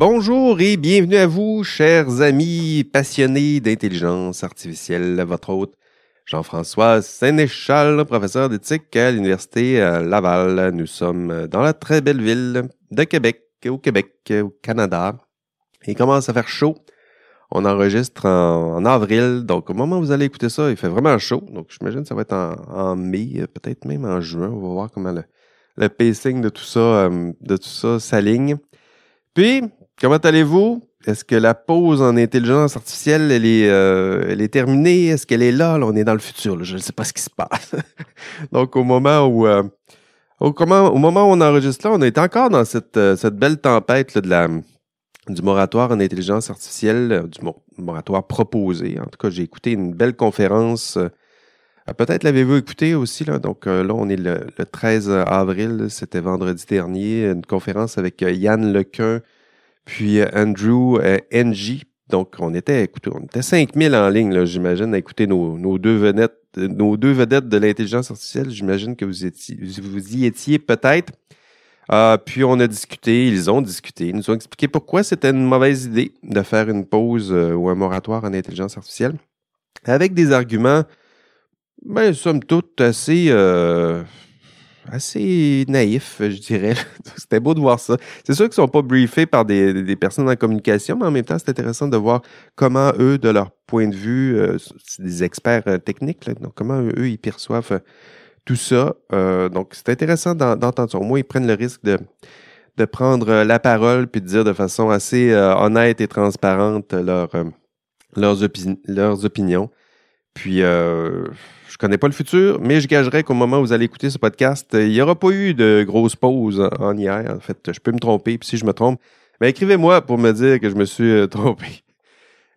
Bonjour et bienvenue à vous, chers amis passionnés d'intelligence artificielle. Votre hôte, Jean-François Sénéchal, professeur d'éthique à l'Université Laval. Nous sommes dans la très belle ville de Québec, au Québec, au Canada. Il commence à faire chaud. On enregistre en, avril, donc au moment où vous allez écouter ça, il fait vraiment chaud. Donc j'imagine que ça va être en, mai, peut-être même en juin. On va voir comment le, pacing de tout ça, euh, de tout ça s'aligne. Puis, comment allez-vous? Est-ce que la pause en intelligence artificielle, elle est, euh, terminée? Est-ce qu'elle est là? on est dans le futur. Je ne sais pas ce qui se passe. Donc, au moment où, euh, au, moment où on enregistre là, on est encore dans cette, cette belle tempête de la, du moratoire en intelligence artificielle, euh, du moratoire proposé. En tout cas, j'ai écouté une belle conférence. Euh, peut-être l'avez-vous écouté aussi. Là. Donc euh, là, on est le, 13 avril, c'était vendredi dernier, une conférence avec Yann Lequin, puis Andrew NG. Donc on était, écoutez, on était 5000 en ligne, j'imagine, à écouter nos, deux vedettes, nos deux vedettes de l'intelligence artificielle. J'imagine que vous, étiez, vous y étiez peut-être. Euh, puis on a discuté, ils ont discuté, ils nous ont expliqué pourquoi c'était une mauvaise idée de faire une pause euh, ou un moratoire en intelligence artificielle, avec des arguments, ben, somme toute, assez, euh, assez naïfs, je dirais. c'était beau de voir ça. C'est sûr qu'ils ne sont pas briefés par des, des, personnes en communication, mais en même temps, c'est intéressant de voir comment eux, de leur point de vue, c'est des experts techniques, donc comment eux, ils perçoivent tout ça. Euh, donc, c'est intéressant d'entendre ça. Au moins, ils prennent le risque de, de prendre euh, la parole puis de dire de façon assez euh, honnête et transparente leur, leurs, leurs opinions. Puis, euh, je connais pas le futur, mais je gagerais qu'au moment où vous allez écouter ce podcast, il n'y aura pas eu de grosse pause en hier. En fait, je peux me tromper. Puis si je me trompe, ben écrivez-moi pour me dire que je me suis trompé.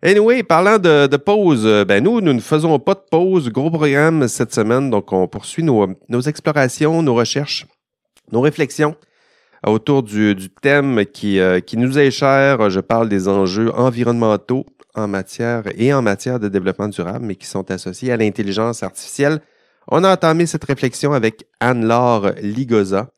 Anyway, parlant de, pause, euh, ben nous, nous ne faisons pas de pause. Gros programme cette semaine, donc on poursuit nos, explorations, nos recherches, nos réflexions autour du, thème euh, qui nous est cher. Je parle des enjeux environnementaux en matière et en matière de développement durable, mais qui sont associés à l'intelligence artificielle. On a entamé cette réflexion avec Anne-Laure Ligoza.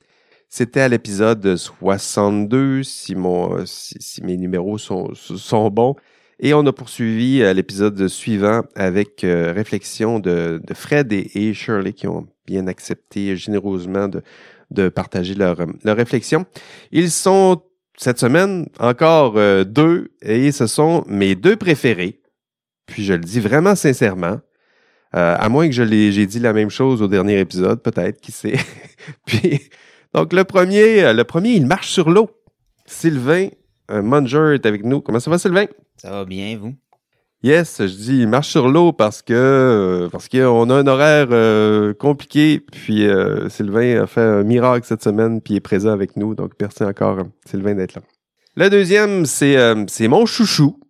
C'était à l'épisode 62, si, mon, si, mes numéros sont, sont bons. Et on a poursuivi euh, l'épisode suivant avec euh, réflexion de, Fred et, Shirley qui ont bien accepté généreusement de, de partager leur, leur réflexion. Ils sont cette semaine encore euh, deux et ce sont mes deux préférés. Puis je le dis vraiment sincèrement. à moins que je j'ai dit la même chose au dernier épisode, peut-être, qui sait. Puis, donc le premier, le premier, il marche sur l'eau. Sylvain Munger est avec nous. Comment ça va, Sylvain? Ça va bien, vous? Yes, je dis, il marche sur l'eau parce que euh, parce qu'on a un horaire euh, compliqué. Puis euh, Sylvain a fait un miracle cette semaine, puis il est présent avec nous. Donc merci encore, Sylvain, d'être là. Le deuxième, c'est mon chouchou.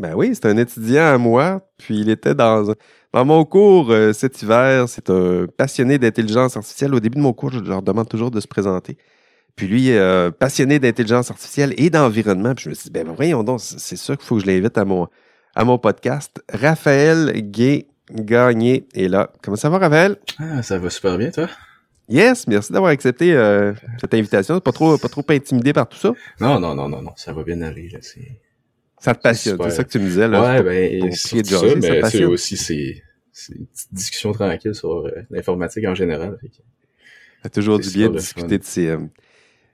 Ben oui, c'est un étudiant à moi. Puis il était dans dans mon cours cet hiver. C'est un passionné d'intelligence artificielle. Au début de mon cours, je leur demande toujours de se présenter. Puis lui, passionné d'intelligence artificielle et d'environnement. Puis je me suis dit, ben voyons donc, c'est sûr qu'il faut que je l'invite à mon, à mon podcast. Raphaël Gay Gagné est là. Comment ça va, Raphaël? Ah, ça va super bien, toi? Yes, merci d'avoir accepté euh, cette invitation. Pas trop, pas trop intimidé par tout ça? Non, non, non, non, non, ça va bien aller. Là, ça te passionne, c'est ça que tu me disais. Là, ouais, ben, c'est ça, mais c'est aussi, c'est une petite discussion tranquille sur euh, l'informatique en général. Ça toujours du bien de discuter de ces,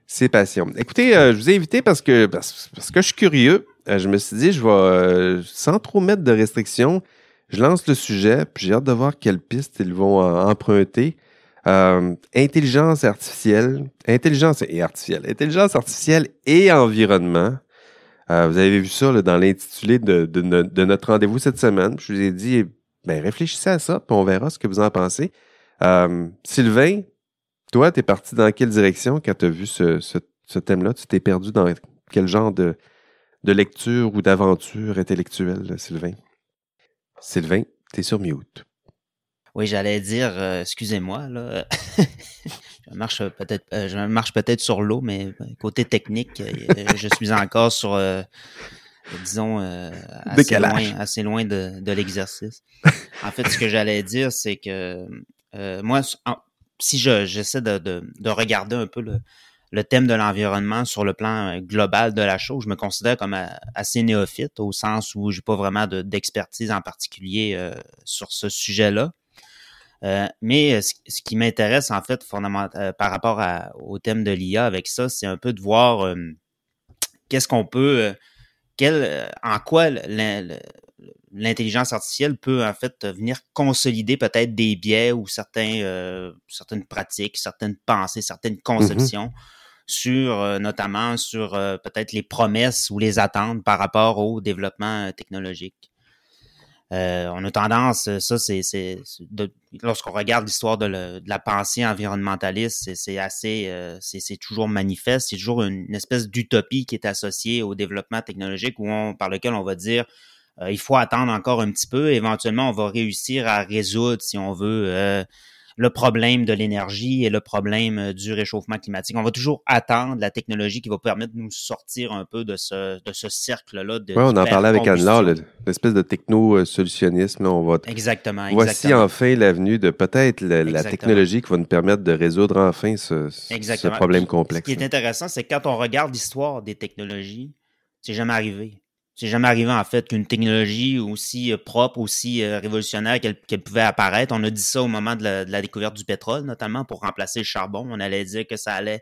c'est passion. Écoutez, euh, je vous ai invité parce que parce, que je suis curieux. Euh, je me suis dit, je vais, euh, sans trop mettre de restrictions, je lance le sujet, puis j'ai hâte de voir quelles pistes ils vont emprunter. intelligence artificielle, intelligence et artificielle, intelligence artificielle et environnement. vous avez vu ça dans l'intitulé de, notre rendez-vous cette semaine. Je vous ai dit, ben réfléchissez à ça, puis on verra ce que vous en pensez. Sylvain, toi, tu es parti dans quelle direction quand tu as vu ce, thème-là? Tu t'es perdu dans quel genre de, de lecture ou d'aventure intellectuelle, Sylvain? Sylvain, tu es sur mute. Oui, j'allais dire, euh, excusez-moi, là. je marche peut-être, euh, je marche peut-être sur l'eau, mais euh, côté technique, je suis encore sur, disons, assez loin, assez loin de, de l'exercice. En fait, ce que j'allais dire, c'est que moi, si je j'essaie de, de, de, regarder un peu le, le thème de l'environnement sur le plan global de la chose. Je me considère comme assez néophyte au sens où j'ai pas vraiment d'expertise en particulier sur ce sujet-là. mais ce, qui m'intéresse en fait fondamentalement par rapport au thème de l'IA avec ça, c'est un peu de voir qu'est-ce qu'on peut, quel, en quoi l'intelligence artificielle peut en fait venir consolider peut-être des biais ou certains, euh, certaines pratiques, certaines pensées, certaines mm-hmm. conceptions sur euh, notamment sur euh, peut-être les promesses ou les attentes par rapport au développement technologique. on a tendance, ça c'est, lorsqu'on regarde l'histoire de, la pensée environnementaliste, c'est, assez, c'est, toujours manifeste, c'est toujours une, espèce d'utopie qui est associée au développement technologique où par lequel on va dire euh, il faut attendre encore un petit peu. Éventuellement, on va réussir à résoudre, si on veut, euh, le problème de l'énergie et le problème euh, du réchauffement climatique. On va toujours attendre la technologie qui va permettre de nous sortir un peu de ce, de ce cercle-là. Oui, on en parlait avec Anne-Laure, l'espèce de techno-solutionnisme. On va exactement, Voici enfin l'avenue de peut-être la, technologie qui va nous permettre de résoudre enfin ce, ce problème complexe. Ce qui est intéressant, c'est que quand on regarde l'histoire des technologies, c'est jamais arrivé. C'est jamais arrivé en fait qu'une technologie aussi euh, propre, aussi euh, révolutionnaire qu'elle pouvait apparaître. On a dit ça au moment de la, découverte du pétrole, notamment pour remplacer le charbon. On allait dire que ça allait,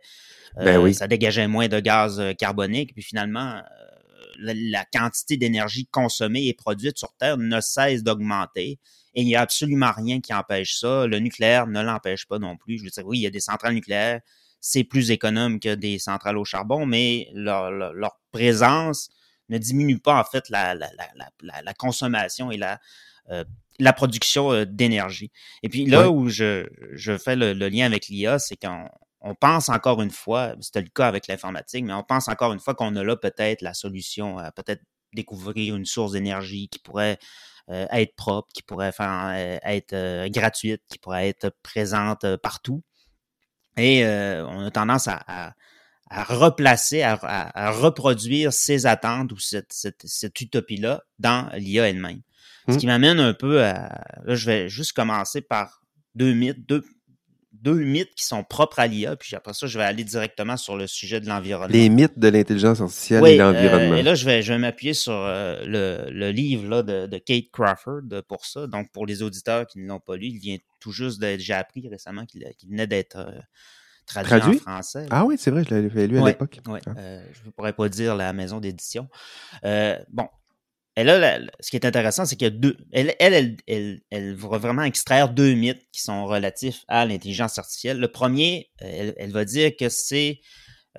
ben euh, ça dégageait moins de gaz carbonique. Puis finalement, la, quantité d'énergie consommée et produite sur Terre ne cesse d'augmenter. Et il n'y a absolument rien qui empêche ça. Le nucléaire ne l'empêche pas non plus. Je veux dire, oui, il y a des centrales nucléaires, c'est plus économe que des centrales au charbon, mais leur, leur présence ne diminue pas en fait la, la, la, la consommation et la, euh, la production euh, d'énergie. Et puis là où je, je fais le, lien avec l'IA, c'est qu'on on pense encore une fois, c'était le cas avec l'informatique, mais on pense encore une fois qu'on a là peut-être la solution à peut-être découvrir une source d'énergie qui pourrait euh, être propre, qui pourrait faire, être gratuite, qui pourrait être présente partout. Et on a tendance à, à replacer, à, reproduire ces attentes ou cette, cette, utopie-là dans l'IA elle-même. Ce mmh. qui m'amène un peu à... Là, je vais juste commencer par deux mythes, deux, deux mythes qui sont propres à l'IA, puis après ça, je vais aller directement sur le sujet de l'environnement. Les mythes de l'intelligence artificielle et l'environnement. Euh, et là, je vais, je vais m'appuyer sur euh, le, le, livre là, de, de, Kate Crawford pour ça. Donc, pour les auditeurs qui ne l'ont pas lu, il vient tout juste d'être... J'ai appris récemment qu'il venait d'être... Euh, traduit, en français. Ah oui, c'est vrai, je l'avais lu à l'époque. Ah. euh, je ne pourrais pas dire la maison d'édition. Euh, bon, elle a, ce qui est intéressant, c'est qu'il y a deux. Elle, elle, elle, elle, va vraiment extraire deux mythes qui sont relatifs à l'intelligence artificielle. Le premier, euh, elle, va dire que c'est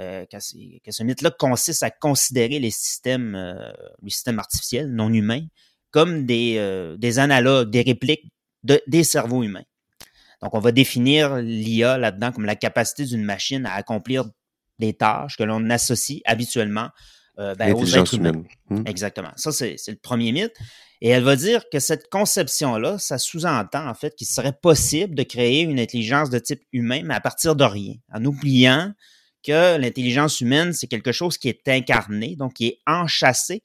euh, que, que, ce mythe-là consiste à considérer les systèmes, euh, les systèmes artificiels non humains comme des, des analogues, des répliques de, des cerveaux humains. Donc, on va définir l'IA là-dedans comme la capacité d'une machine à accomplir des tâches que l'on associe habituellement euh, ben, aux êtres humains. Hmm. Exactement. Ça, c'est le premier mythe. Et elle va dire que cette conception-là, ça sous-entend en fait qu'il serait possible de créer une intelligence de type humain, mais à partir de rien, en oubliant que l'intelligence humaine, c'est quelque chose qui est incarné, donc qui est enchâssé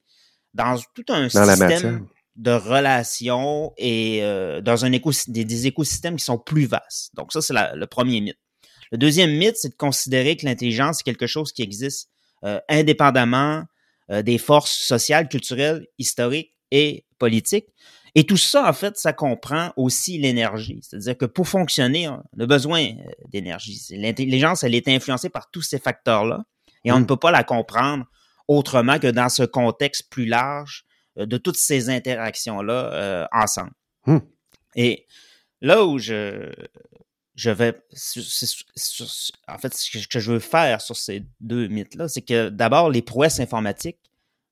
dans tout un système de relations et euh, dans un des, écosystèmes qui sont plus vastes. Donc ça, c'est le premier mythe. Le deuxième mythe, c'est de considérer que l'intelligence est quelque chose qui existe euh, indépendamment euh, des forces sociales, culturelles, historiques et politiques. Et tout ça, en fait, ça comprend aussi l'énergie. C'est-à-dire que pour fonctionner, on a besoin d'énergie. L'intelligence, elle est influencée par tous ces facteurs-là et on ne mmh. peut pas la comprendre autrement que dans ce contexte plus large de toutes ces interactions-là euh, ensemble. Hmm. Et là où je, je vais. En fait, ce que je veux faire sur ces deux mythes-là, c'est que d'abord, les prouesses informatiques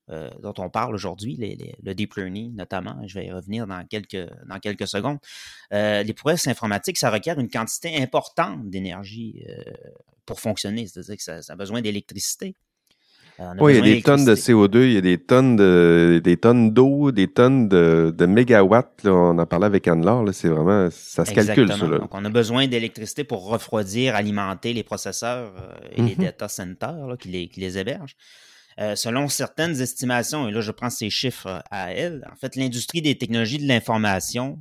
euh, dont on parle aujourd'hui, le deep learning notamment, je vais y revenir dans quelques, dans quelques secondes, les prouesses informatiques, ça requiert une quantité importante d'énergie pour fonctionner, c'est-à-dire que ça a besoin d'électricité. Euh, oui, il y a des tonnes de CO2, il y a des tonnes de, des tonnes d'eau, des tonnes de, de mégawatts. on en parlait avec Anne-Laure, c'est vraiment, ça se calcule, ça. Donc, on a besoin d'électricité pour refroidir, alimenter les processeurs euh, et les mm-hmm. data centers qui, les, qui les hébergent. Euh, selon certaines estimations, et là je prends ces chiffres à elle, en fait, l'industrie des technologies de l'information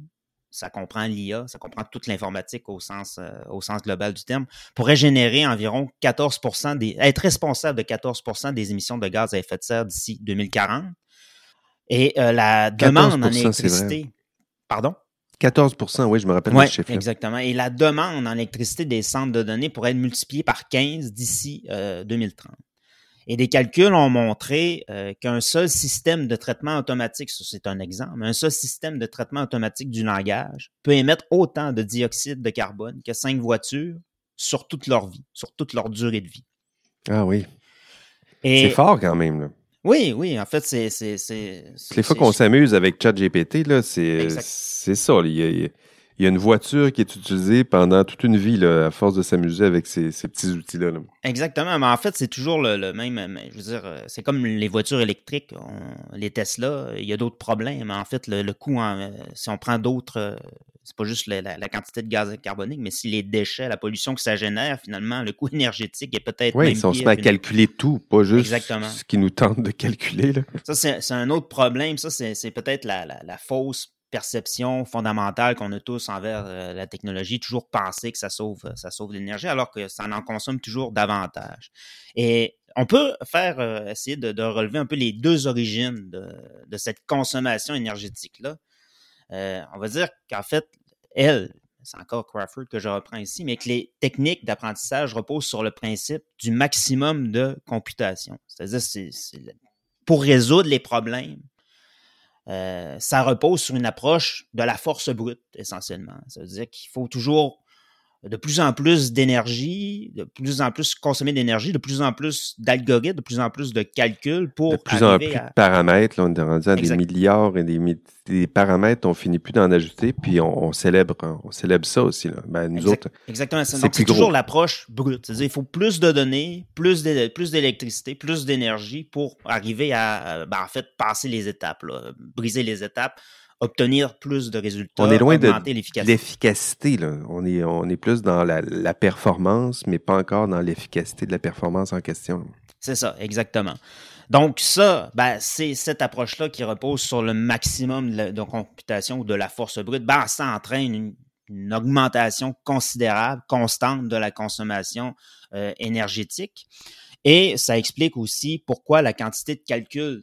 ça comprend l'IA, ça comprend toute l'informatique au sens, euh, au sens global du terme, pourrait générer environ 14 des, être responsable de 14% des émissions de gaz à effet de serre d'ici 2040. Et euh, la demande en électricité. Pardon? 14 oui, je me rappelle le chiffre. Exactement. Et la demande en électricité des centres de données pourrait être multipliée par 15 d'ici 2030. Et des calculs ont montré euh, qu'un seul système de traitement automatique, ça c'est un exemple, un seul système de traitement automatique du langage peut émettre autant de dioxyde de carbone que cinq voitures sur toute leur vie, sur toute leur durée de vie. Ah oui. C'est fort quand même. Là. Oui, oui, en fait, c'est. Les fois qu'on s'amuse avec ChatGPT, c'est ça. Il il y a une voiture qui est utilisée pendant toute une vie à force de s'amuser avec ces, petits outils-là. Exactement, mais en fait, c'est toujours le, même. Je veux dire, euh, c'est comme les voitures électriques, les Tesla, il y a d'autres problèmes. En fait, le, coût, euh, si on prend d'autres, euh, c'est pas juste la, quantité de gaz carbonique, mais si les déchets, la pollution que ça génère, finalement, le coût énergétique est peut-être. Oui, si on se met à calculer tout, pas juste ce qui nous tente de calculer. Ça, c'est un autre problème. Ça, c'est peut-être la, la fausse perception fondamentale qu'on a tous envers euh, la technologie, toujours penser que ça sauve, euh, ça sauve l'énergie, alors que ça en consomme toujours davantage. Et on peut faire euh, essayer de, relever un peu les deux origines de, cette consommation énergétique-là. on va dire qu'en fait, elle, c'est encore Crawford que je reprends ici, mais que les techniques d'apprentissage reposent sur le principe du maximum de computation. C'est-à-dire, c'est pour résoudre les problèmes, ça repose sur une approche de la force brute, essentiellement. Ça veut dire qu'il faut toujours de plus en plus d'énergie, de plus en plus consommer d'énergie, de plus en plus d'algorithmes, de plus en plus de calculs pour. De plus en plus de paramètres. Là, on est rendu à des milliards et des, paramètres, on finit plus d'en ajouter, puis on, célèbre on célèbre ça aussi. Là. Ben, nous autres. Exactement. C'est toujours l'approche brute. C'est-à-dire il faut plus de données, plus d'électricité, plus d'énergie pour arriver à, ben, en fait, passer les étapes, briser les étapes obtenir plus de résultats, on est loin de l'efficacité. On est, on est plus dans la, performance, mais pas encore dans l'efficacité de la performance en question. C'est ça, exactement. Donc ça, ben, c'est cette approche-là qui repose sur le maximum de, computation ou de la force brute. Ben, ça entraîne une, augmentation considérable, constante de la consommation euh, énergétique. Et ça explique aussi pourquoi la quantité de calcul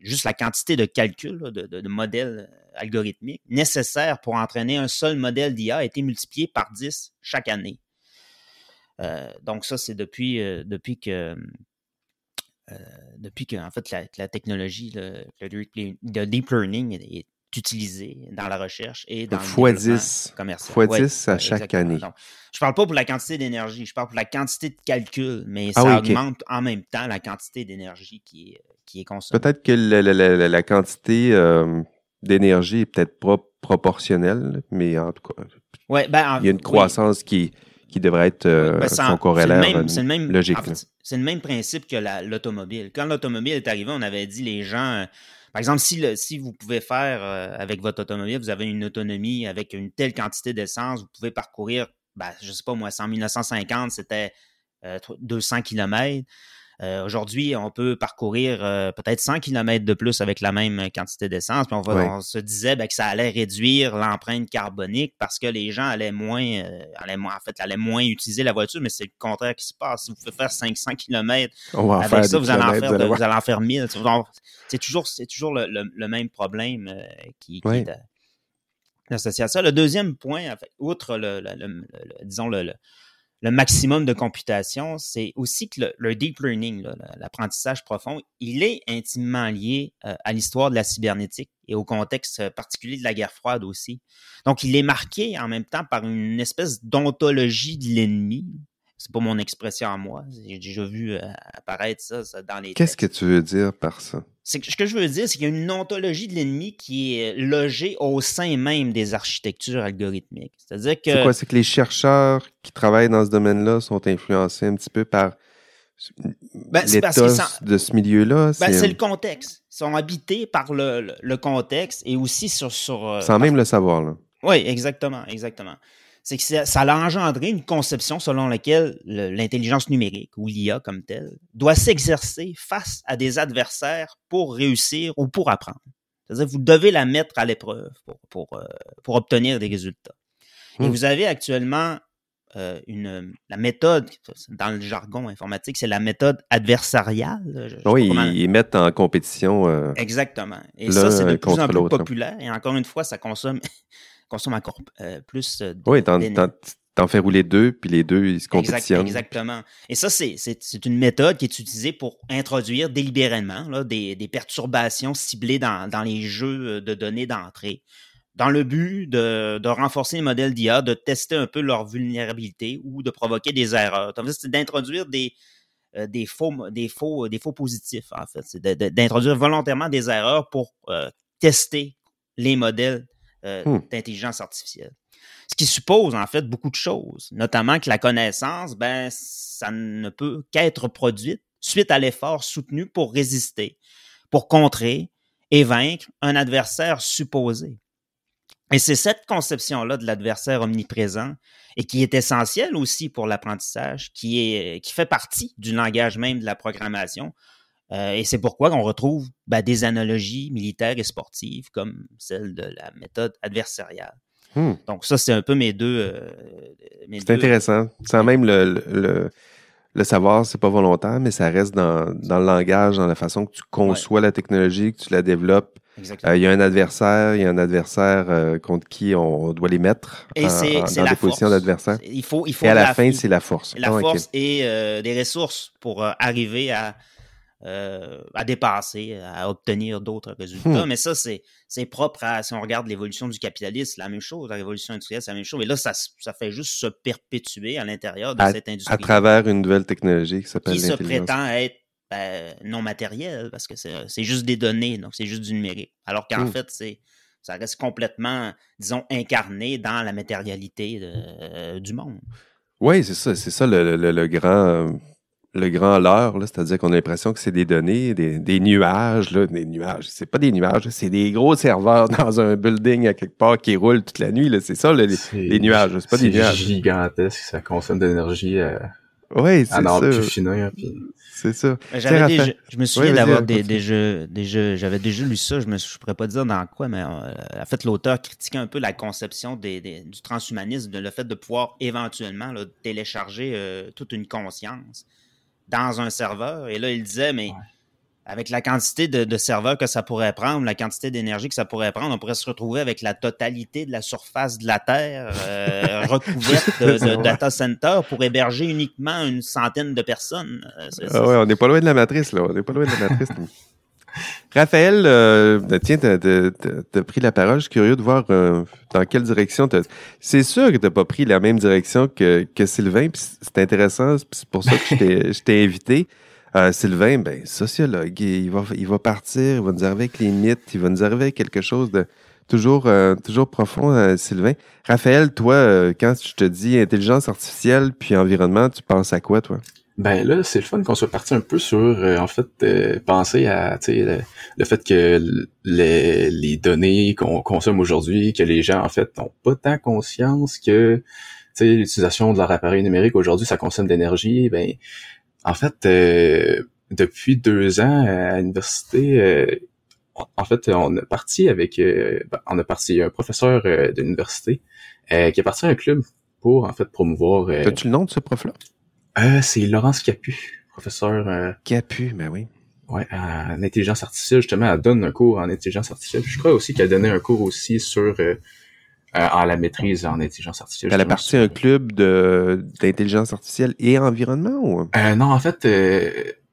juste la quantité de calcul, de, modèles euh, algorithmiques nécessaires pour entraîner un seul modèle d'IA a été multiplié par 10 chaque année. Euh, donc ça, c'est depuis, euh, que la, technologie, le, deep learning est, utilisé dans la recherche et dans le 10, commercial. Fois 10 à chaque année. Je je parle pas pour la quantité d'énergie, je parle pour la quantité de calcul, mais ah ça augmente en même temps la quantité d'énergie qui est, qui est consommée. Peut-être que la, quantité euh, d'énergie est peut-être pas proportionnelle, mais en tout cas, ouais, ben, il y a une croissance qui, qui devrait être euh, ben, son corrélaire c'est le même, logique. c'est le même principe que l'automobile. Quand l'automobile est arrivée, on avait dit les gens par exemple, si, vous pouvez faire avec votre automobile, vous avez une autonomie avec une telle quantité d'essence, vous pouvez parcourir, ben, je ne sais pas moi, en 1950, c'était 200 km. Euh, aujourd'hui, on peut parcourir euh, peut-être 100 km de plus avec la même quantité d'essence. Puis on, se disait ben, que ça allait réduire l'empreinte carbonique parce que les gens allaient moins, euh, allaient moins, en fait, allaient moins utiliser la voiture, mais c'est le contraire qui se passe. Si vous pouvez faire 500 km avec ça, vous allez, en faire, vous allez en faire 1000. C'est toujours, c'est toujours le, même problème qui, qui est associé à ça. Le deuxième point, outre le, disons le, le maximum de computation, c'est aussi que le, deep learning, l'apprentissage profond, il est intimement lié euh, à l'histoire de la cybernétique et au contexte particulier de la guerre froide aussi. Donc, il est marqué en même temps par une espèce d'ontologie de l'ennemi. C'est pas mon expression à moi. J'ai déjà vu euh, apparaître ça, ça dans les. Qu'est-ce que tu veux dire par ça? ce que je veux dire, c'est qu'il y a une ontologie de l'ennemi qui est logée au sein même des architectures algorithmiques. C'est-à-dire que. C'est quoi? C'est que les chercheurs qui travaillent dans ce domaine-là sont influencés un petit peu par ben, l'état de ce milieu-là? Ben, c'est le contexte. Ils sont habités par le, contexte et aussi sur. sur euh, Sans même le savoir, là. Oui, exactement, exactement c'est que ça, a engendré une conception selon laquelle l'intelligence numérique ou l'IA comme telle doit s'exercer face à des adversaires pour réussir ou pour apprendre. C'est-à-dire vous devez la mettre à l'épreuve pour, pour, euh, pour obtenir des résultats. Et hmm. vous avez actuellement euh, une, la méthode, dans le jargon informatique, c'est la méthode adversariale. oui, ils, mettent en compétition. Euh, Exactement. Et ça, c'est de plus en plus populaire. Et encore une fois, ça consomme, consomme encore plus de, Oui, T'en fais rouler deux, puis les deux, ils se compétitionnent. exactement. Et ça, c'est une méthode qui est utilisée pour introduire délibérément là, des, des, perturbations ciblées dans, dans, les jeux de données d'entrée, dans le but de, de renforcer les modèles d'IA, de tester un peu leur vulnérabilité ou de provoquer des erreurs. C'est d'introduire des, euh, des, faux, des, faux, des faux positifs, en fait. C'est d'introduire volontairement des erreurs pour euh, tester les modèles euh, hmm. d'intelligence artificielle. Ce qui suppose en fait beaucoup de choses, notamment que la connaissance, ben, ça ne peut qu'être produite suite à l'effort soutenu pour résister, pour contrer et vaincre un adversaire supposé. Et c'est cette conception-là de l'adversaire omniprésent et qui est essentielle aussi pour l'apprentissage, qui, est, qui fait partie du langage même de la programmation. Euh, et c'est pourquoi on retrouve ben, des analogies militaires et sportives comme celle de la méthode adversariale. Hmm. Donc ça, c'est un peu mes deux... Euh, c'est intéressant. Sans même le, le, le savoir, c'est pas volontaire, mais ça reste dans, dans, le langage, dans la façon que tu conçois la technologie, que tu la développes. Euh, il y a un adversaire, il y a un adversaire euh, contre qui on doit les mettre et en, dans des positions d'adversaire. Il faut, il faut et à la, fin, c'est la force. La ah, force et des ressources pour arriver à euh, à dépasser, à obtenir d'autres résultats. Hmm. Mais ça, c'est, propre à, si on regarde l'évolution du capitalisme, la même chose, la révolution industrielle, c'est la même chose. Et là, ça, ça fait juste se perpétuer à l'intérieur de cette industrie. À travers une nouvelle technologie qui s'appelle Qui se prétend être ben, non matériel, parce que c'est, juste des données, donc c'est juste du numérique. Alors qu'en hmm. fait, c'est ça reste complètement, disons, incarné dans la matérialité euh, du monde. Oui, c'est ça, c'est ça le, le grand le grand leurre, c'est-à-dire qu'on a l'impression que c'est des données, des, nuages, là, des nuages. C'est pas des nuages, c'est des gros serveurs dans un building à quelque part qui roulent toute la nuit. C'est ça, les, nuages. C'est pas des nuages. C'est gigantesque, ça consomme de l'énergie euh, oui, c'est ça. C'est ça. je me souviens d'avoir des, jeux, des jeux, j'avais déjà lu ça, je ne pourrais pas dire dans quoi, mais euh, en fait, l'auteur critiquait un peu la conception des, du transhumanisme, le fait de pouvoir éventuellement télécharger euh, toute une conscience dans un serveur. Et là, il disait, mais avec la quantité de, serveurs que ça pourrait prendre, la quantité d'énergie que ça pourrait prendre, on pourrait se retrouver avec la totalité de la surface de la Terre euh, recouverte de, data center pour héberger uniquement une centaine de personnes. Euh, ah ouais, on n'est pas loin de la matrice, là. On n'est pas loin de la matrice. Raphaël, euh, tiens, tu as, pris la parole. Je suis curieux de voir euh, dans quelle direction. C'est sûr que tu n'as pas pris la même direction que, que Sylvain. C'est intéressant. C'est pour ça que je t'ai invité. Euh, Sylvain, ben, sociologue, il va, il va partir, il va nous arriver avec les mythes, il va nous arriver avec quelque chose de toujours, toujours profond, Sylvain. Raphaël, toi, quand je te dis intelligence artificielle puis environnement, tu penses à quoi, toi? Ben là, c'est le fun qu'on soit parti un peu sur, euh, en fait, euh, penser à le, le, fait que les, les données qu'on consomme aujourd'hui, que les gens, en fait, n'ont pas tant conscience que l'utilisation de leur appareil numérique aujourd'hui, ça consomme d'énergie. Ben, en fait, euh, depuis deux ans à l'université, en fait, on a parti avec, ben, on a parti un professeur de l'université qui est parti à un club pour, en fait, promouvoir... As-tu le nom de ce prof-là? Euh, c'est Laurence Capu, professeur. Euh, Capu, ben oui. Ouais, en intelligence artificielle, justement, elle donne un cours en intelligence artificielle. Je crois aussi qu'elle donnait un cours aussi sur euh, en la maîtrise en intelligence artificielle. Elle a parti un club de d'intelligence artificielle et environnement ou? non, en fait,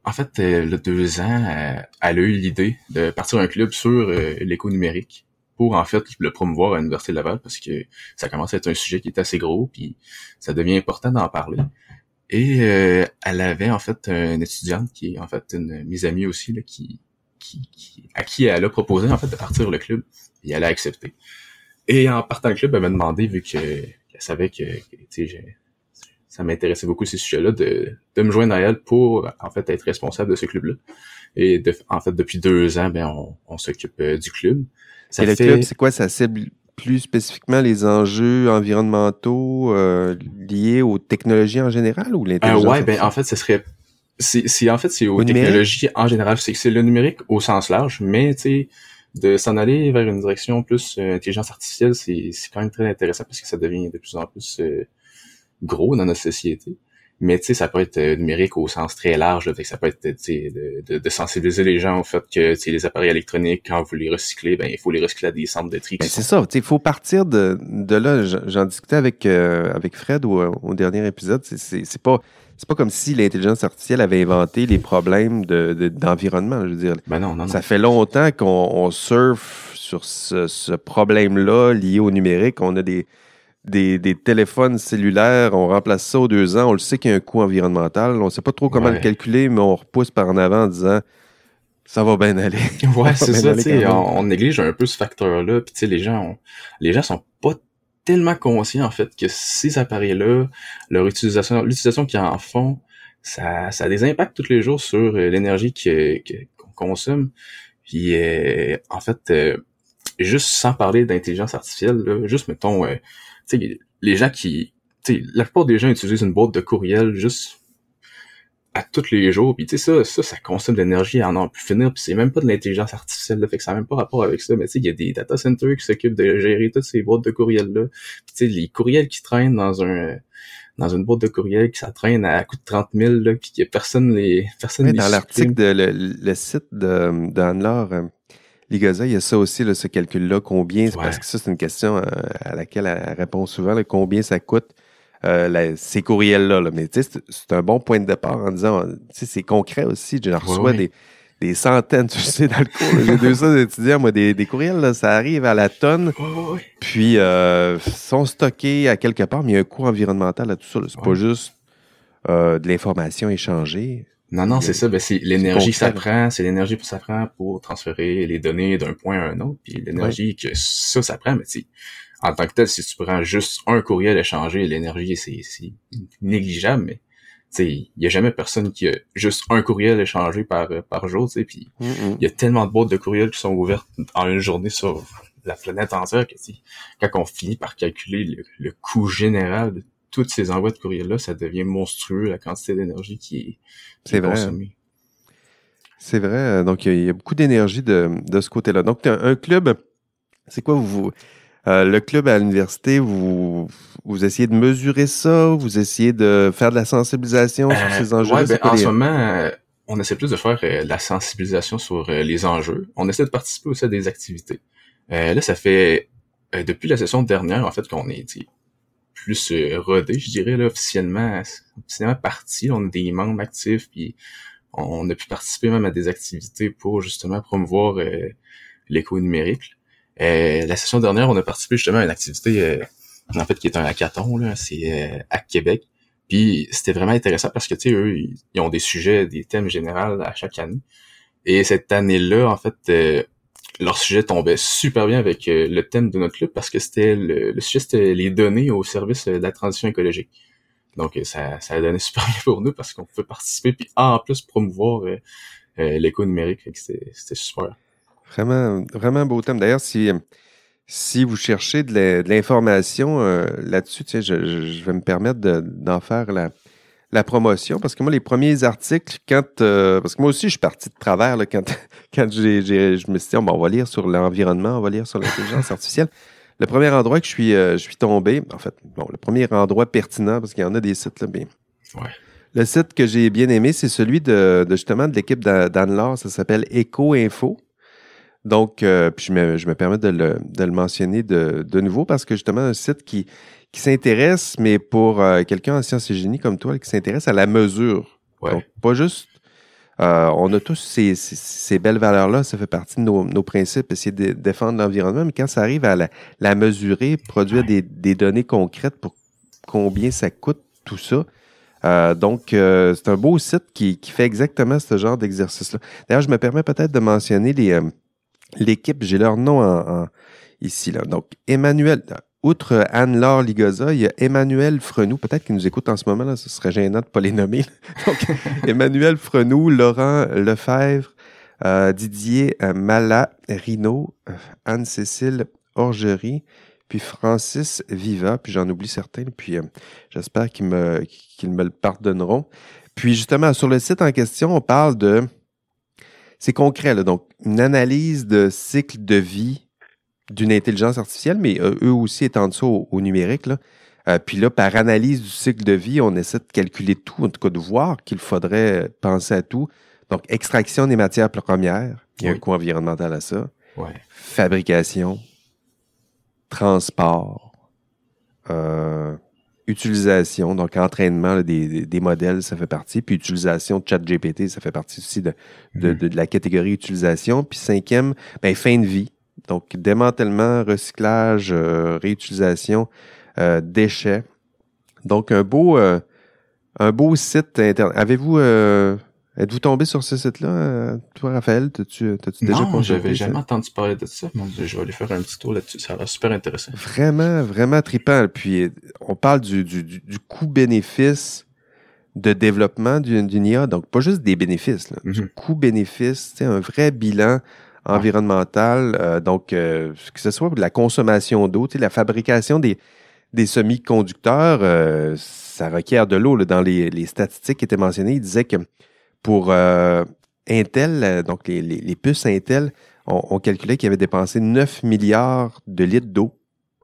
en fait, le deux ans, elle a eu l'idée de partir un club sur l'éco numérique pour en fait le promouvoir à l'université de Laval parce que ça commence à être un sujet qui est assez gros puis ça devient important d'en parler. Et euh, elle avait en fait une étudiante qui est en fait une mise amie aussi là, qui, qui, à qui elle a proposé en fait de partir le club et elle a accepté. Et en partant le club, elle m'a demandé vu que qu'elle savait que, que ça m'intéressait beaucoup ces sujets-là de, de me joindre à elle pour en fait être responsable de ce club-là. Et de, en fait depuis deux ans, ben on, on s'occupe euh, du club. Ça et le club, c'est quoi? Sa cible plus spécifiquement les enjeux environnementaux euh, liés aux technologies en général ou l'intelligence? Euh, ouais, ben en fait, ce serait c'est en fait c'est aux technologies en général, c'est c'est le numérique au sens large, mais tu sais de s'en aller vers une direction plus euh, intelligence artificielle, c'est quand même très intéressant parce que ça devient de plus en plus euh, gros dans notre société. Mais tu sais, ça peut être euh, numérique au sens très large. Là, ça peut être de, de, de, sensibiliser les gens au fait que les appareils électroniques, quand vous les recyclez, ben il faut les recycler à des centres de tri. Ben, c'est ça. Il faut partir de, de là. J'en discutais avec avec Fred au, au dernier épisode. C'est pas c'est pas comme si l'intelligence artificielle avait inventé les problèmes d'environnement. De, je veux dire, ben non, non, ça fait longtemps qu'on surfe sur ce, problème-là lié au numérique. On a des, des, téléphones cellulaires, on remplace ça aux deux ans. On le sait qu'il y a un coût environnemental. On ne sait pas trop comment le calculer, mais on repousse par en avant en disant ça va bien aller. Ouais, c'est ça. On, on, néglige un peu ce facteur-là. Puis les gens, les gens sont pas tellement conscient en fait que ces appareils-là, leur utilisation, l'utilisation qu'ils en font, ça, ça a des impacts tous les jours sur euh, l'énergie qu'on consomme. Puis euh, en fait, euh, juste sans parler d'intelligence artificielle, juste mettons, les gens qui, la plupart des gens utilisent une boîte de courriel juste à tous les jours. Puis tu sais, ça, ça, ça consomme de l'énergie à en plus finir. Puis c'est même pas de l'intelligence artificielle, là, fait que ça n'a même pas rapport avec ça. Mais tu sais, il y a des data centers qui s'occupent de gérer toutes ces boîtes de courriel-là. Puis tu sais, les courriels qui traînent dans un dans une boîte de courriel qui ça traîne à coût de 30 000, là, puis que personne les personne Dans l'article de le, site de d'Anne-Laure, euh, Ligoza, il y a ça aussi, là, ce calcul-là, combien, parce que ça, c'est une question euh, à laquelle elle répond souvent, là, combien ça coûte euh, ces courriels-là. Là. Mais c'est un bon point de départ en disant, c'est concret aussi. Je reçois des, des centaines, tu sais, dans le cours. J'ai 200 étudiants, moi, des, des courriels, là, ça arrive à la tonne. Puis, euh, sont stockés à quelque part, mais il y a un coût environnemental à tout ça. C'est pas juste euh, de l'information échangée. Non, non, c'est ça. Ben, c'est l'énergie que ça prend. C'est l'énergie que ça prend pour transférer les données d'un point à un autre. Puis l'énergie que ça, ça prend, mais tu en tant que tel, si tu prends juste un courriel échangé, l'énergie, c'est négligeable, mais il y a jamais personne qui a juste un courriel échangé par, par jour, tu sais, puis il y a tellement de boîtes de courriels qui sont ouvertes en une journée sur la planète entière que quand on finit par calculer le, coût général de tous ces envois de courriels-là, ça devient monstrueux la quantité d'énergie qui est, vrai. consommée. C'est vrai. Donc, il y, a beaucoup d'énergie de, de ce côté-là. Donc, un club, c'est quoi vous euh, le club à l'université, vous, vous essayez de mesurer ça, vous essayez de faire de la sensibilisation sur euh, ces enjeux. Ouais, ben, en ce moment, euh, on essaie plus de faire de la sensibilisation sur les enjeux. On essaie de participer aussi à des activités. là, ça fait depuis la session dernière, en fait, qu'on est plus rodé, je dirais, officiellement, officiellement parti. On a des membres actifs, puis on a pu participer même à des activités pour justement promouvoir l'éco numérique. Euh, la session dernière, on a participé justement à une activité, euh, en fait, qui est un hackathon, là, c'est euh, Hack Québec. Puis c'était vraiment intéressant parce que, tu sais, eux, ils ont des sujets, des thèmes généraux à chaque année. Et cette année-là, en fait, euh, leur sujet tombait super bien avec le thème de notre club parce que c'était le, sujet, c'était les données au service de la transition écologique. Donc, ça, ça a donné super bien pour nous parce qu'on pouvait participer puis en plus promouvoir l'éco numérique. C'était super. Vraiment, vraiment beau thème. D'ailleurs, si, si vous cherchez de l'information euh, là-dessus, je, je, vais me permettre d'en faire la, la promotion parce que moi, les premiers articles, quand. Euh, parce que moi aussi, je suis parti de travers là, quand, quand j'ai, je me suis dit, on va lire sur l'environnement, on va lire sur l'intelligence artificielle. Le premier endroit que je suis, euh, je suis tombé, en fait, bon, le premier endroit pertinent, parce qu'il y en a des sites là, bien. Ouais. Le site que j'ai bien aimé, c'est celui de, de justement de l'équipe d'Anne-Laure, ça s'appelle Eco Info. Donc, euh, puis je me, je me permets de le, de le mentionner de, de nouveau parce que justement, un site qui, qui s'intéresse, mais pour euh, quelqu'un en sciences et génie comme toi, qui s'intéresse à la mesure. Donc, pas juste. Euh, on a tous ces, ces, belles valeurs-là, ça fait partie de nos, nos, principes, essayer de défendre l'environnement, mais quand ça arrive à la, la mesurer, produire des, des, données concrètes pour combien ça coûte, tout ça, euh, donc, euh, c'est un beau site qui, qui, fait exactement ce genre d'exercice-là. D'ailleurs, je me permets peut-être de mentionner les, l'équipe, j'ai leur nom en, ici. Là. Donc, Emmanuel, outre Anne-Laure Ligoza, il y a Emmanuel Frenou, peut-être qu'il nous écoute en ce moment, là, ce serait gênant de ne pas les nommer. Donc, Emmanuel Frenou, Laurent Lefebvre, euh, Didier euh, Malarino, euh, Anne-Cécile Orgerie, puis Francis Viva, puis j'en oublie certains, puis j'espère qu'ils me, qu'ils me le pardonneront. Puis justement, sur le site en question, on parle de c'est concret, là. Donc, une analyse de cycle de vie d'une intelligence artificielle, mais euh, eux aussi étendent ça au, au numérique, là. Euh, puis là, par analyse du cycle de vie, on essaie de calculer tout, en tout cas de voir qu'il faudrait penser à tout. Donc, extraction des matières premières, il y a un coût environnemental à ça. Ouais. Fabrication, transport, euh, utilisation, donc entraînement là, des, des- des modèles, ça fait partie. Puis utilisation de chat GPT, ça fait partie aussi de, de, de- de la catégorie utilisation. Puis cinquième, ben, fin de vie. Donc démantèlement, recyclage, euh, réutilisation, euh, déchets. Donc un beau, euh, un beau site internet. Avez-vous, êtes-vous tombé sur ce site-là, toi, Raphaël? T'as-tu, t'as-tu déjà non, j'avais jamais entendu parler de ça. Mon Dieu, je vais aller faire un petit tour là-dessus. Ça a l'air super intéressant. Vraiment, vraiment trippant. Puis, on parle du, du, du- du coût-bénéfice de développement d'une d'une IA. Donc, pas juste des bénéfices. Là. Du Mhm. coût-bénéfice, c'est un vrai bilan environnemental. euh, donc, euh, que ce soit de la consommation d'eau, tu sais, la fabrication des, des semi-conducteurs, euh, ça requiert de l'eau. là. Dans les, les statistiques qui étaient mentionnées, ils disaient que pour euh, Intel, euh, donc les, les, les puces Intel, on, on calculait qu'ils avaient dépensé 9 milliards de litres d'eau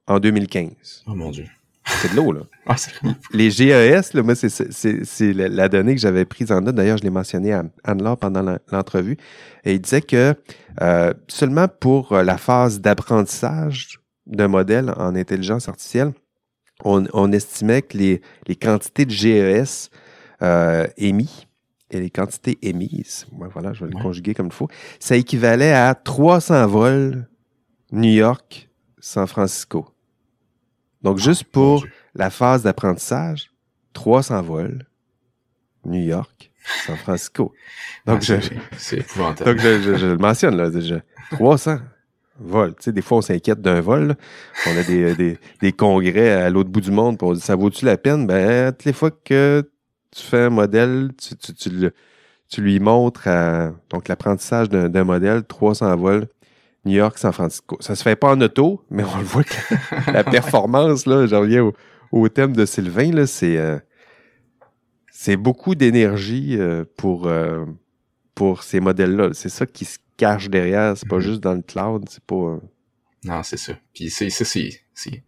en 2015. Oh mon Dieu. C'est de l'eau, là. Ah, Les GES, là, moi, c'est- la, la donnée que j'avais prise en note. D'ailleurs, je l'ai mentionné à Anne-Laure pendant l'entrevue. Et il disait que euh, seulement pour euh, la phase d'apprentissage d'un modèle en intelligence artificielle, on, on estimait que les, les quantités de GES euh, émis et les quantités émises, voilà, je vais le Ouais. conjuguer comme il faut, ça équivalait à 300 vols New York, San Francisco. Donc, juste Ah, Mon pour la phase d'apprentissage, 300 vols, New York, San Francisco. Donc, Ah, je, épouvantable. donc je, je- je le mentionne, là, je- 300 vols. Tu sais, des fois, on s'inquiète d'un vol. là. On a des, des, des congrès à l'autre bout du monde, puis on dit, ça vaut-tu la peine? Ben, toutes les fois que tu fais un modèle, tu, tu, tu, tu lui montres à- donc l'apprentissage d'un d'un modèle, 300 vols, New York, San Francisco. Ça se fait pas en auto, mais on le voit que la performance, là, je reviens au, au thème de Sylvain, là, c'est euh, c'est beaucoup d'énergie euh, pour, euh, pour ces modèles-là. C'est ça qui se cache derrière. C'est pas Mhm. juste dans le cloud, c'est pas. Non, c'est ça. Puis c'est ça, c'est c'est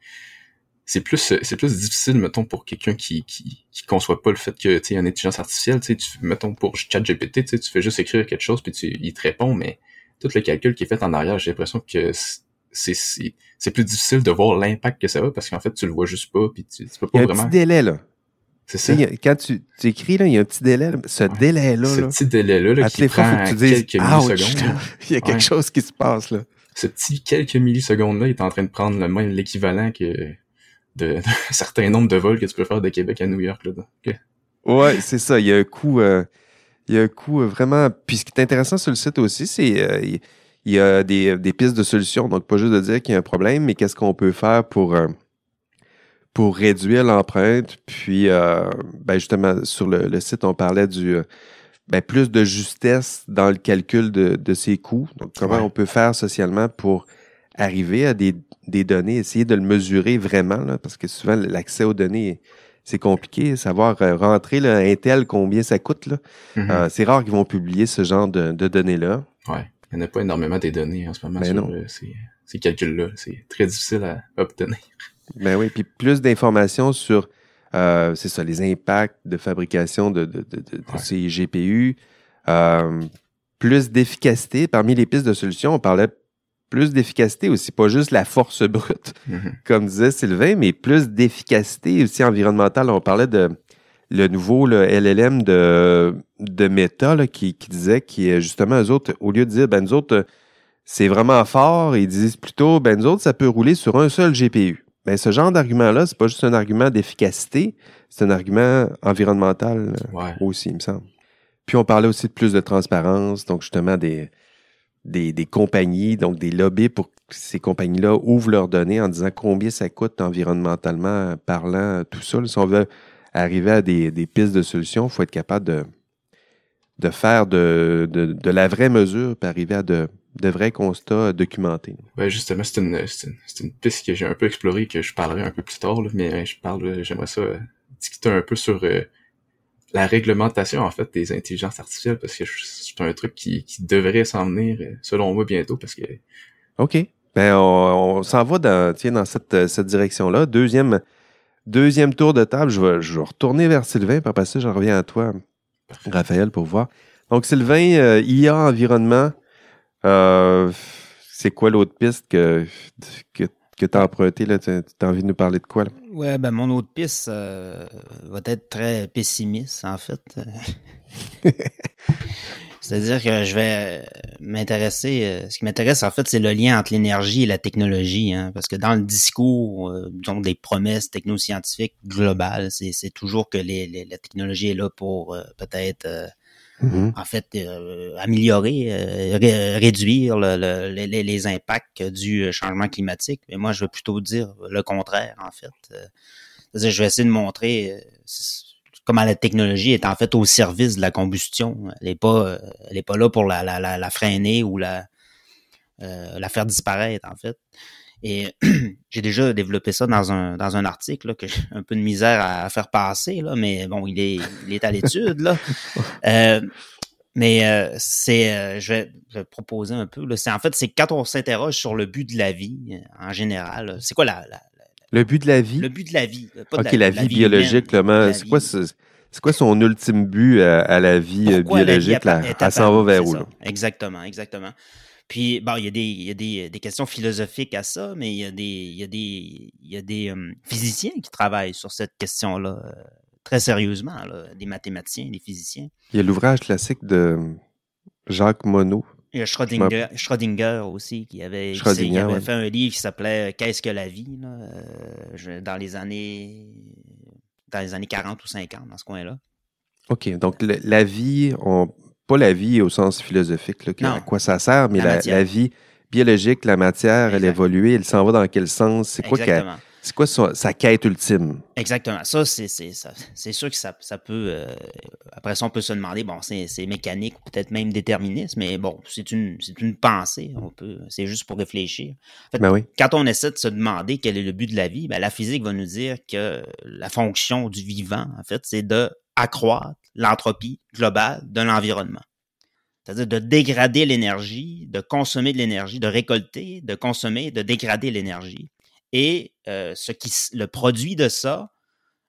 c'est plus c'est plus difficile mettons pour quelqu'un qui qui qui conçoit pas le fait que tu sais une intelligence artificielle, tu mettons pour ChatGPT, tu fais juste écrire quelque chose puis tu il te répond mais tout le calcul qui est fait en arrière, j'ai l'impression que c'est plus difficile de voir l'impact que ça a parce qu'en fait tu le vois juste pas puis tu, tu peux Il y pas a un vraiment petit délai, là. c'est ça. il a- quand tu, tu écris, là, il y a un petit délai. là. Ce Ouais. délai-là, Ce là, petit délai-là là, qui fois, prend faut que tu quelques millisecondes. Il y a quelque Ouais. chose qui se passe, là. ce petit quelques millisecondes-là est en train de prendre le même l'équivalent que de, de certain nombre de vols que tu peux faire de Québec à New York. Là, Donc, Ouais, c'est ça. Il y a un coup, euh, il y a un coup euh, vraiment. Puis ce qui est intéressant sur le site aussi, c'est euh, il il y a des, des pistes de solutions. Donc pas juste de dire qu'il y a un problème, mais qu'est-ce qu'on peut faire pour euh, pour réduire l'empreinte. Puis euh, ben justement sur le, le site, on parlait du ben, plus de justesse dans le calcul de, de ces coûts. Donc comment Ouais. on peut faire socialement pour arriver à des, des données, essayer de le mesurer vraiment, là, parce que souvent l'accès aux données c'est compliqué, savoir euh, rentrer là, Intel combien ça coûte. Là. mhm. Euh, c'est rare qu'ils vont publier ce genre de, de données-là. ouais. Il n'y en a pas énormément des données en ce moment Ben sur non. euh, ces, ces calculs-là. C'est très difficile à obtenir. Ben oui, puis plus d'informations sur euh, c'est ça, les impacts de fabrication de, de, de, de- de Ouais. ces GPU, plus d'efficacité. Parmi les pistes de solutions, on parlait plus d'efficacité aussi, pas juste la force brute, Mhm. comme disait Sylvain, mais plus d'efficacité aussi environnementale. On parlait de le nouveau le LLM de, de Meta là, qui, qui disait qui justement, eux autres, au lieu de dire, ben nous autres, c'est vraiment fort, ils disent plutôt, ben nous autres, ça peut rouler sur un seul GPU. Ben ce genre d'argument-là, c'est pas juste un argument d'efficacité, c'est un argument environnemental Ouais. aussi, il me semble. Puis on parlait aussi de plus de transparence, donc justement des, des, des compagnies, donc des lobbies pour que ces compagnies-là ouvrent leurs données en disant combien ça coûte environnementalement parlant, tout ça. si on veut arriver à des, des pistes de solutions, il faut être capable de, de faire de, de, de la vraie mesure puis arriver à de, de vrais constats documentés. Ouais, justement, c'est une, une, une piste que j'ai un peu explorée, que je parlerai un peu plus tard, là, mais je parle, euh, j'aimerais ça euh, discuter un peu sur euh, la réglementation, en fait, des intelligences artificielles, parce que c'est un truc qui, qui devrait s'en venir, euh, selon moi, bientôt, parce que... OK. Ben, on, s'en va dans, tiens, dans cette, cette direction-là. Deuxième, deuxième tour de table, je vais, je vais retourner vers Sylvain, puis après ça, je reviens à toi, Raphaël, pour voir. Donc, Sylvain, euh, IA environnement, euh, c'est quoi l'autre piste que, que, que tu as emprunté? Tu as envie de nous parler de quoi? Là? Ouais, ben mon autre piste euh, va être très pessimiste, en fait. C'est-à-dire que je vais m'intéresser. Euh, ce qui m'intéresse, en fait, c'est le lien entre l'énergie et la technologie. Hein, parce que dans le discours, euh, donc des promesses technoscientifiques globales, c'est toujours que les, la technologie est là pour peut-être Mm-hmm. En fait, euh, améliorer, euh, réduire les, impacts du changement climatique. Mais moi, je veux plutôt dire le contraire, en fait. Euh, je vais essayer de montrer comment la technologie est en fait au service de la combustion. Elle n'est pas, elle est pas là pour la, la, freiner ou la, la faire disparaître, en fait. Et j'ai déjà développé ça dans un, dans un article là, que j'ai un peu de misère à, faire passer, là, mais bon, il est, il est à l'étude. là. Euh, mais euh, c'est, euh, je, vais, je, vais, proposer un peu. Là, c'est en fait, c'est quand on s'interroge sur le but de la vie en général. C'est quoi la, la, le but de la vie? Le but de la vie. Pas ok, la, vie biologique, c'est quoi c'est quoi son ultime but à, la vie biologique? La vie, là, elle s'en va vers où? Là? Exactement, exactement. Puis, bon, il y a, des, il y a des, des, questions philosophiques à ça, mais il y a des, il y a des, il y a des um, physiciens qui travaillent sur cette question-là euh, très sérieusement, là, des mathématiciens, des physiciens. Il y a l'ouvrage classique de Jacques Monod. Il y a Schrödinger, Schrödinger aussi, qui avait, qui avait fait un livre qui s'appelait Qu'est-ce que la vie, là, euh, dans les années dans les années 40 ou 50, dans ce coin-là. OK. Donc, la vie, on, pas la vie au sens philosophique, là, à quoi ça sert, mais la, vie biologique, la matière, elle évolue, elle s'en va dans quel sens, c'est quoi c'est quoi sa, quête ultime? Exactement. Ça, c'est, sûr que ça, peut. Euh, après ça, on peut se demander, bon, c'est, mécanique ou peut-être même déterministe, mais bon, c'est une, une pensée. On peut, c'est juste pour réfléchir. Ben quand on essaie de se demander quel est le but de la vie, ben, la physique va nous dire que la fonction du vivant, en fait, c'est de accroître l'entropie globale de l'environnement. C'est-à-dire de dégrader l'énergie, de consommer de l'énergie, de récolter, de consommer, de dégrader l'énergie. Et euh, ce qui, le produit de ça,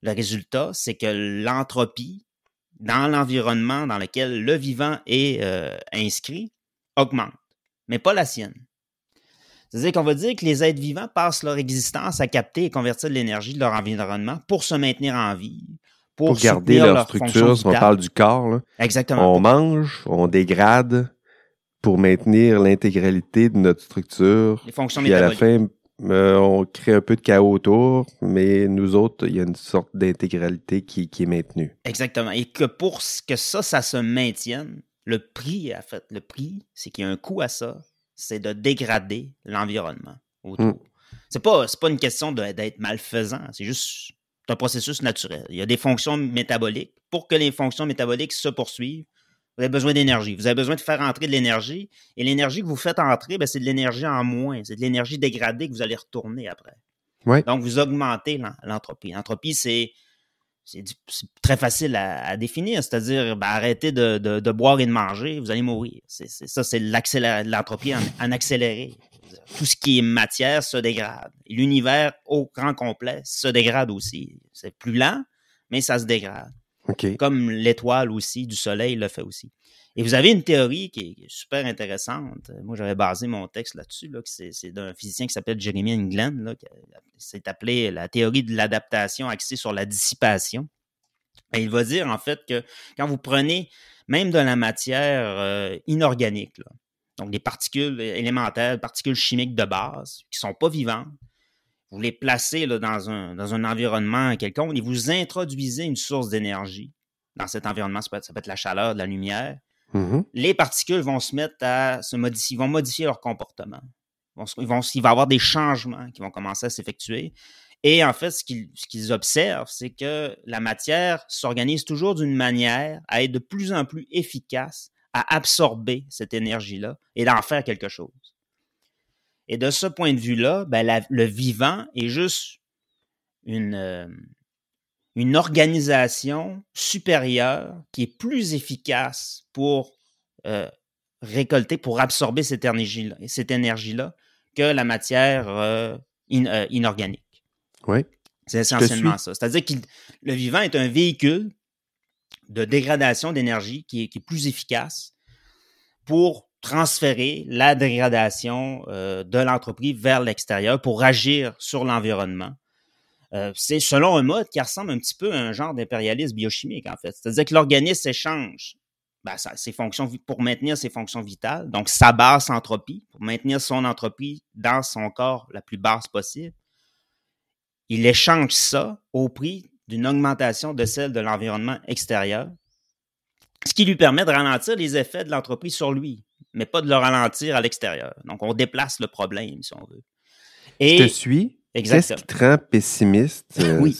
le résultat, c'est que l'entropie dans l'environnement dans lequel le vivant est euh, inscrit augmente, mais pas la sienne. C'est-à-dire qu'on va dire que les êtres vivants passent leur existence à capter et convertir de l'énergie de leur environnement pour se maintenir en vie, pour, garder leur, structure. Si on parle du corps, Exactement. on mange, on dégrade pour maintenir l'intégralité de notre structure. Les fonctions puis à la fin, euh, on crée un peu de chaos autour, mais nous autres, il y a une sorte d'intégralité qui, qui, est maintenue. Exactement. Et que pour que ça, ça se maintienne, le prix, en fait, le prix, c'est qu'il y a un coût à ça, c'est de dégrader l'environnement autour. Hmm. C'est pas, pas une question d'être malfaisant, c'est juste un processus naturel. Il y a des fonctions métaboliques. Pour que les fonctions métaboliques se poursuivent, vous avez besoin d'énergie. Vous avez besoin de faire entrer de l'énergie. Et l'énergie que vous faites entrer, ben, c'est de l'énergie en moins. C'est de l'énergie dégradée que vous allez retourner après. Donc, vous augmentez l'entropie. L'entropie, c'est très facile à, définir. C'est-à-dire, ben, arrêtez de, boire et de manger, vous allez mourir. C'est ça, c'est l'entropie en, accéléré tout ce qui est matière se dégrade. L'univers au grand complet se dégrade aussi. C'est plus lent, mais ça se dégrade. Comme l'étoile aussi du Soleil le fait aussi. Et vous avez une théorie qui est super intéressante. Moi, j'avais basé mon texte là-dessus. Là, c'est d'un physicien qui s'appelle Jeremy England. Là, c'est appelé la théorie de l'adaptation axée sur la dissipation. Et il va dire en fait que quand vous prenez même de la matière euh, inorganique, là, donc des particules élémentaires, particules chimiques de base, qui ne sont pas vivantes. Vous les placez là, dans, un, dans un environnement quelconque et vous introduisez une source d'énergie dans cet environnement. Ça peut, être, la chaleur, de la lumière. Mm-hmm. Les particules vont se mettre à se modifier, vont modifier leur comportement. Ils vont, il va y avoir des changements qui vont commencer à s'effectuer. Et en fait, ce qu'ils observent, c'est que la matière s'organise toujours d'une manière à être de plus en plus efficace à absorber cette énergie-là et d'en faire quelque chose. Et de ce point de vue-là, ben, le vivant est juste une, euh, une organisation supérieure qui est plus efficace pour euh, récolter, pour absorber cette énergie-là, cette énergie-là que la matière euh, euh, inorganique. Oui. C'est essentiellement ça. C'est-à-dire que le vivant est un véhicule de dégradation d'énergie qui est, plus efficace pour transférer la dégradation de l'entreprise vers l'extérieur pour agir sur l'environnement euh, c'est selon un mode qui ressemble un petit peu à un genre d'impérialisme biochimique, en fait. C'est-à-dire que l'organisme échange ben, ses fonctions pour maintenir ses fonctions vitales, donc sa basse entropie, pour maintenir son entropie dans son corps la plus basse possible. Il échange ça au prix d'une augmentation de celle de l'environnement extérieur, ce qui lui permet de ralentir les effets de l'entropie sur lui, mais pas de le ralentir à l'extérieur. Donc, on déplace le problème, si on veut. Et, Je te suis. Qu'est-ce qui te rend pessimiste? Euh, oui.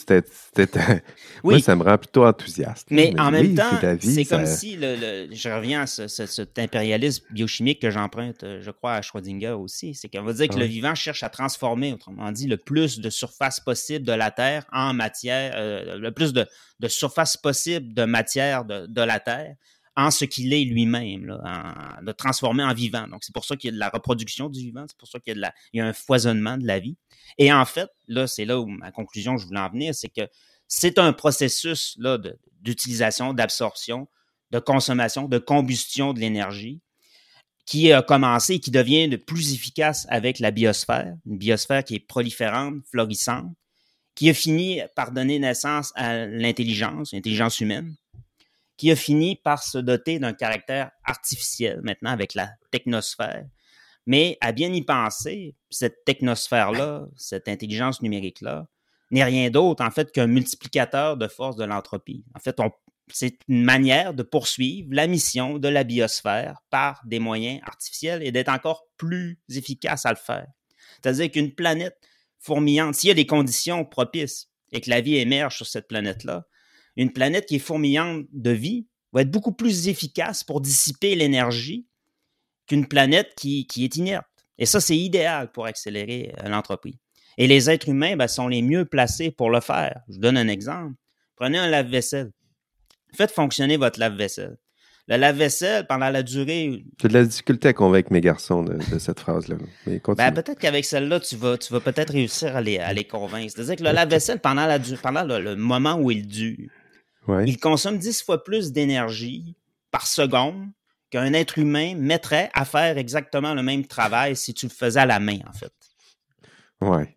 Moi, ça me rend plutôt enthousiaste. Mais, en même temps, c'est comme si, le, je reviens à ce, cet impérialisme biochimique que j'emprunte, euh, je crois, à Schrödinger aussi. C'est qu'on va dire que le vivant cherche à transformer, autrement dit, le plus de surface possible de la Terre en matière, euh, le plus de, de, surface possible de matière de, de la Terre en ce qu'il est lui-même, de transformer en vivant. Donc, c'est pour ça qu'il y a de la reproduction du vivant, c'est pour ça qu'il y, a y a un foisonnement de la vie. Et en fait, là, c'est là où ma conclusion, je voulais en venir, c'est que c'est un processus là, d'utilisation, d'absorption, de consommation, de combustion de l'énergie qui a commencé et qui devient de plus efficace avec la biosphère, une biosphère qui est proliférante, florissante, qui a fini par donner naissance à l'intelligence, l'intelligence humaine, qui a fini par se doter d'un caractère artificiel maintenant avec la technosphère. Mais à bien y penser, cette technosphère-là, cette intelligence numérique-là, n'est rien d'autre en fait qu'un multiplicateur de force de l'entropie. En fait, c'est une manière de poursuivre la mission de la biosphère par des moyens artificiels et d'être encore plus efficace à le faire. C'est-à-dire qu'une planète fourmillante, s'il y a des conditions propices et que la vie émerge sur cette planète-là, une planète qui est fourmillante de vie va être beaucoup plus efficace pour dissiper l'énergie qu'une planète qui, est inerte. Et ça, c'est idéal pour accélérer euh, l'entropie. Et les êtres humains ben, sont les mieux placés pour le faire. Je vous donne un exemple. Prenez un lave-vaisselle. Faites fonctionner votre lave-vaisselle. Le lave-vaisselle, pendant la durée. J'ai de la difficulté à convaincre mes garçons de, cette phrase-là. Ben, peut-être qu'avec celle-là, tu vas, tu vas peut-être réussir à les, à les convaincre. C'est-à-dire que le lave-vaisselle, pendant, la, pendant le, moment où il dure, il consomme dix fois plus d'énergie par seconde qu'un être humain mettrait à faire exactement le même travail si tu le faisais à la main, en fait. Ouais.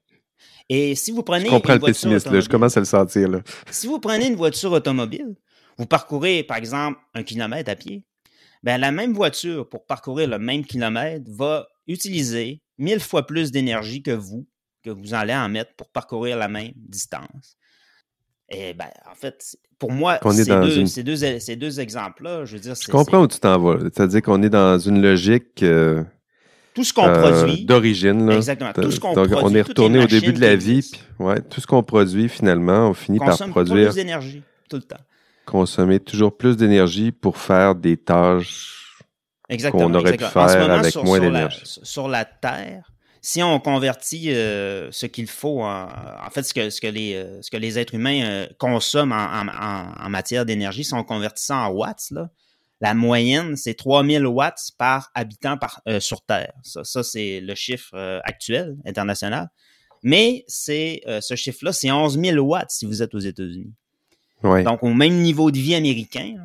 Et si vous prenez. Je comprends le pessimiste, je commence à le sentir. Là. Si vous prenez une voiture automobile, vous parcourez, par exemple, un kilomètre à pied, ben, la même voiture, pour parcourir le même kilomètre, va utiliser mille fois plus d'énergie que vous, que vous allez en mettre pour parcourir la même distance. Et ben, en fait, pour moi, ces, deux, ces, deux, exemples-là, je veux dire. Je comprends où tu t'en vas. C'est-à-dire qu'on est dans une logique. Euh, tout ce qu'on euh, produit. D'origine. Exactement. Tout ce qu'on produit. On est retourné au début de la vie. Puis, ouais, tout ce qu'on produit, finalement, on finit par produire. plus d'énergie, tout le temps. Consommer toujours plus d'énergie pour faire des tâches qu'on aurait pu faire avec moins d'énergie. Sur la Terre, si on convertit euh, ce qu'il faut, en, fait, ce que, ce que, les, euh, ce que les êtres humains euh, consomment en, matière d'énergie, si on convertit ça en watts, là, la moyenne, c'est 3000 watts par habitant par, sur Terre. Ça, ça c'est le chiffre actuel, international. Mais c'est ce chiffre-là, c'est 11 000 watts si vous êtes aux États-Unis. Donc, au même niveau de vie américain,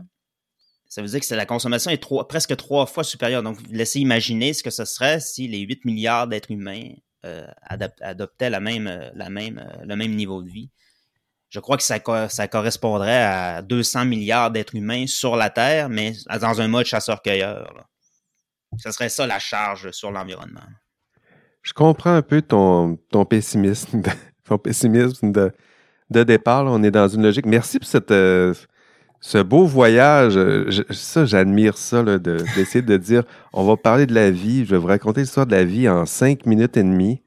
ça veut dire que la consommation est presque trois fois supérieure. Donc, laissez imaginer ce que ce serait si les 8 milliards d'êtres humains euh, adoptaient la même, euh, la même, euh, le même niveau de vie. Je crois que ça, correspondrait à 200 milliards d'êtres humains sur la Terre, mais dans un mode chasseur-cueilleur. Ce serait ça la charge sur l'environnement. Je comprends un peu ton, pessimisme, ton pessimisme de, de départ. On est dans une logique. Merci pour cette, ce beau voyage, euh, ça, j'admire ça, d'essayer de, dire, on va parler de la vie, je vais vous raconter l'histoire de la vie en cinq minutes et demie.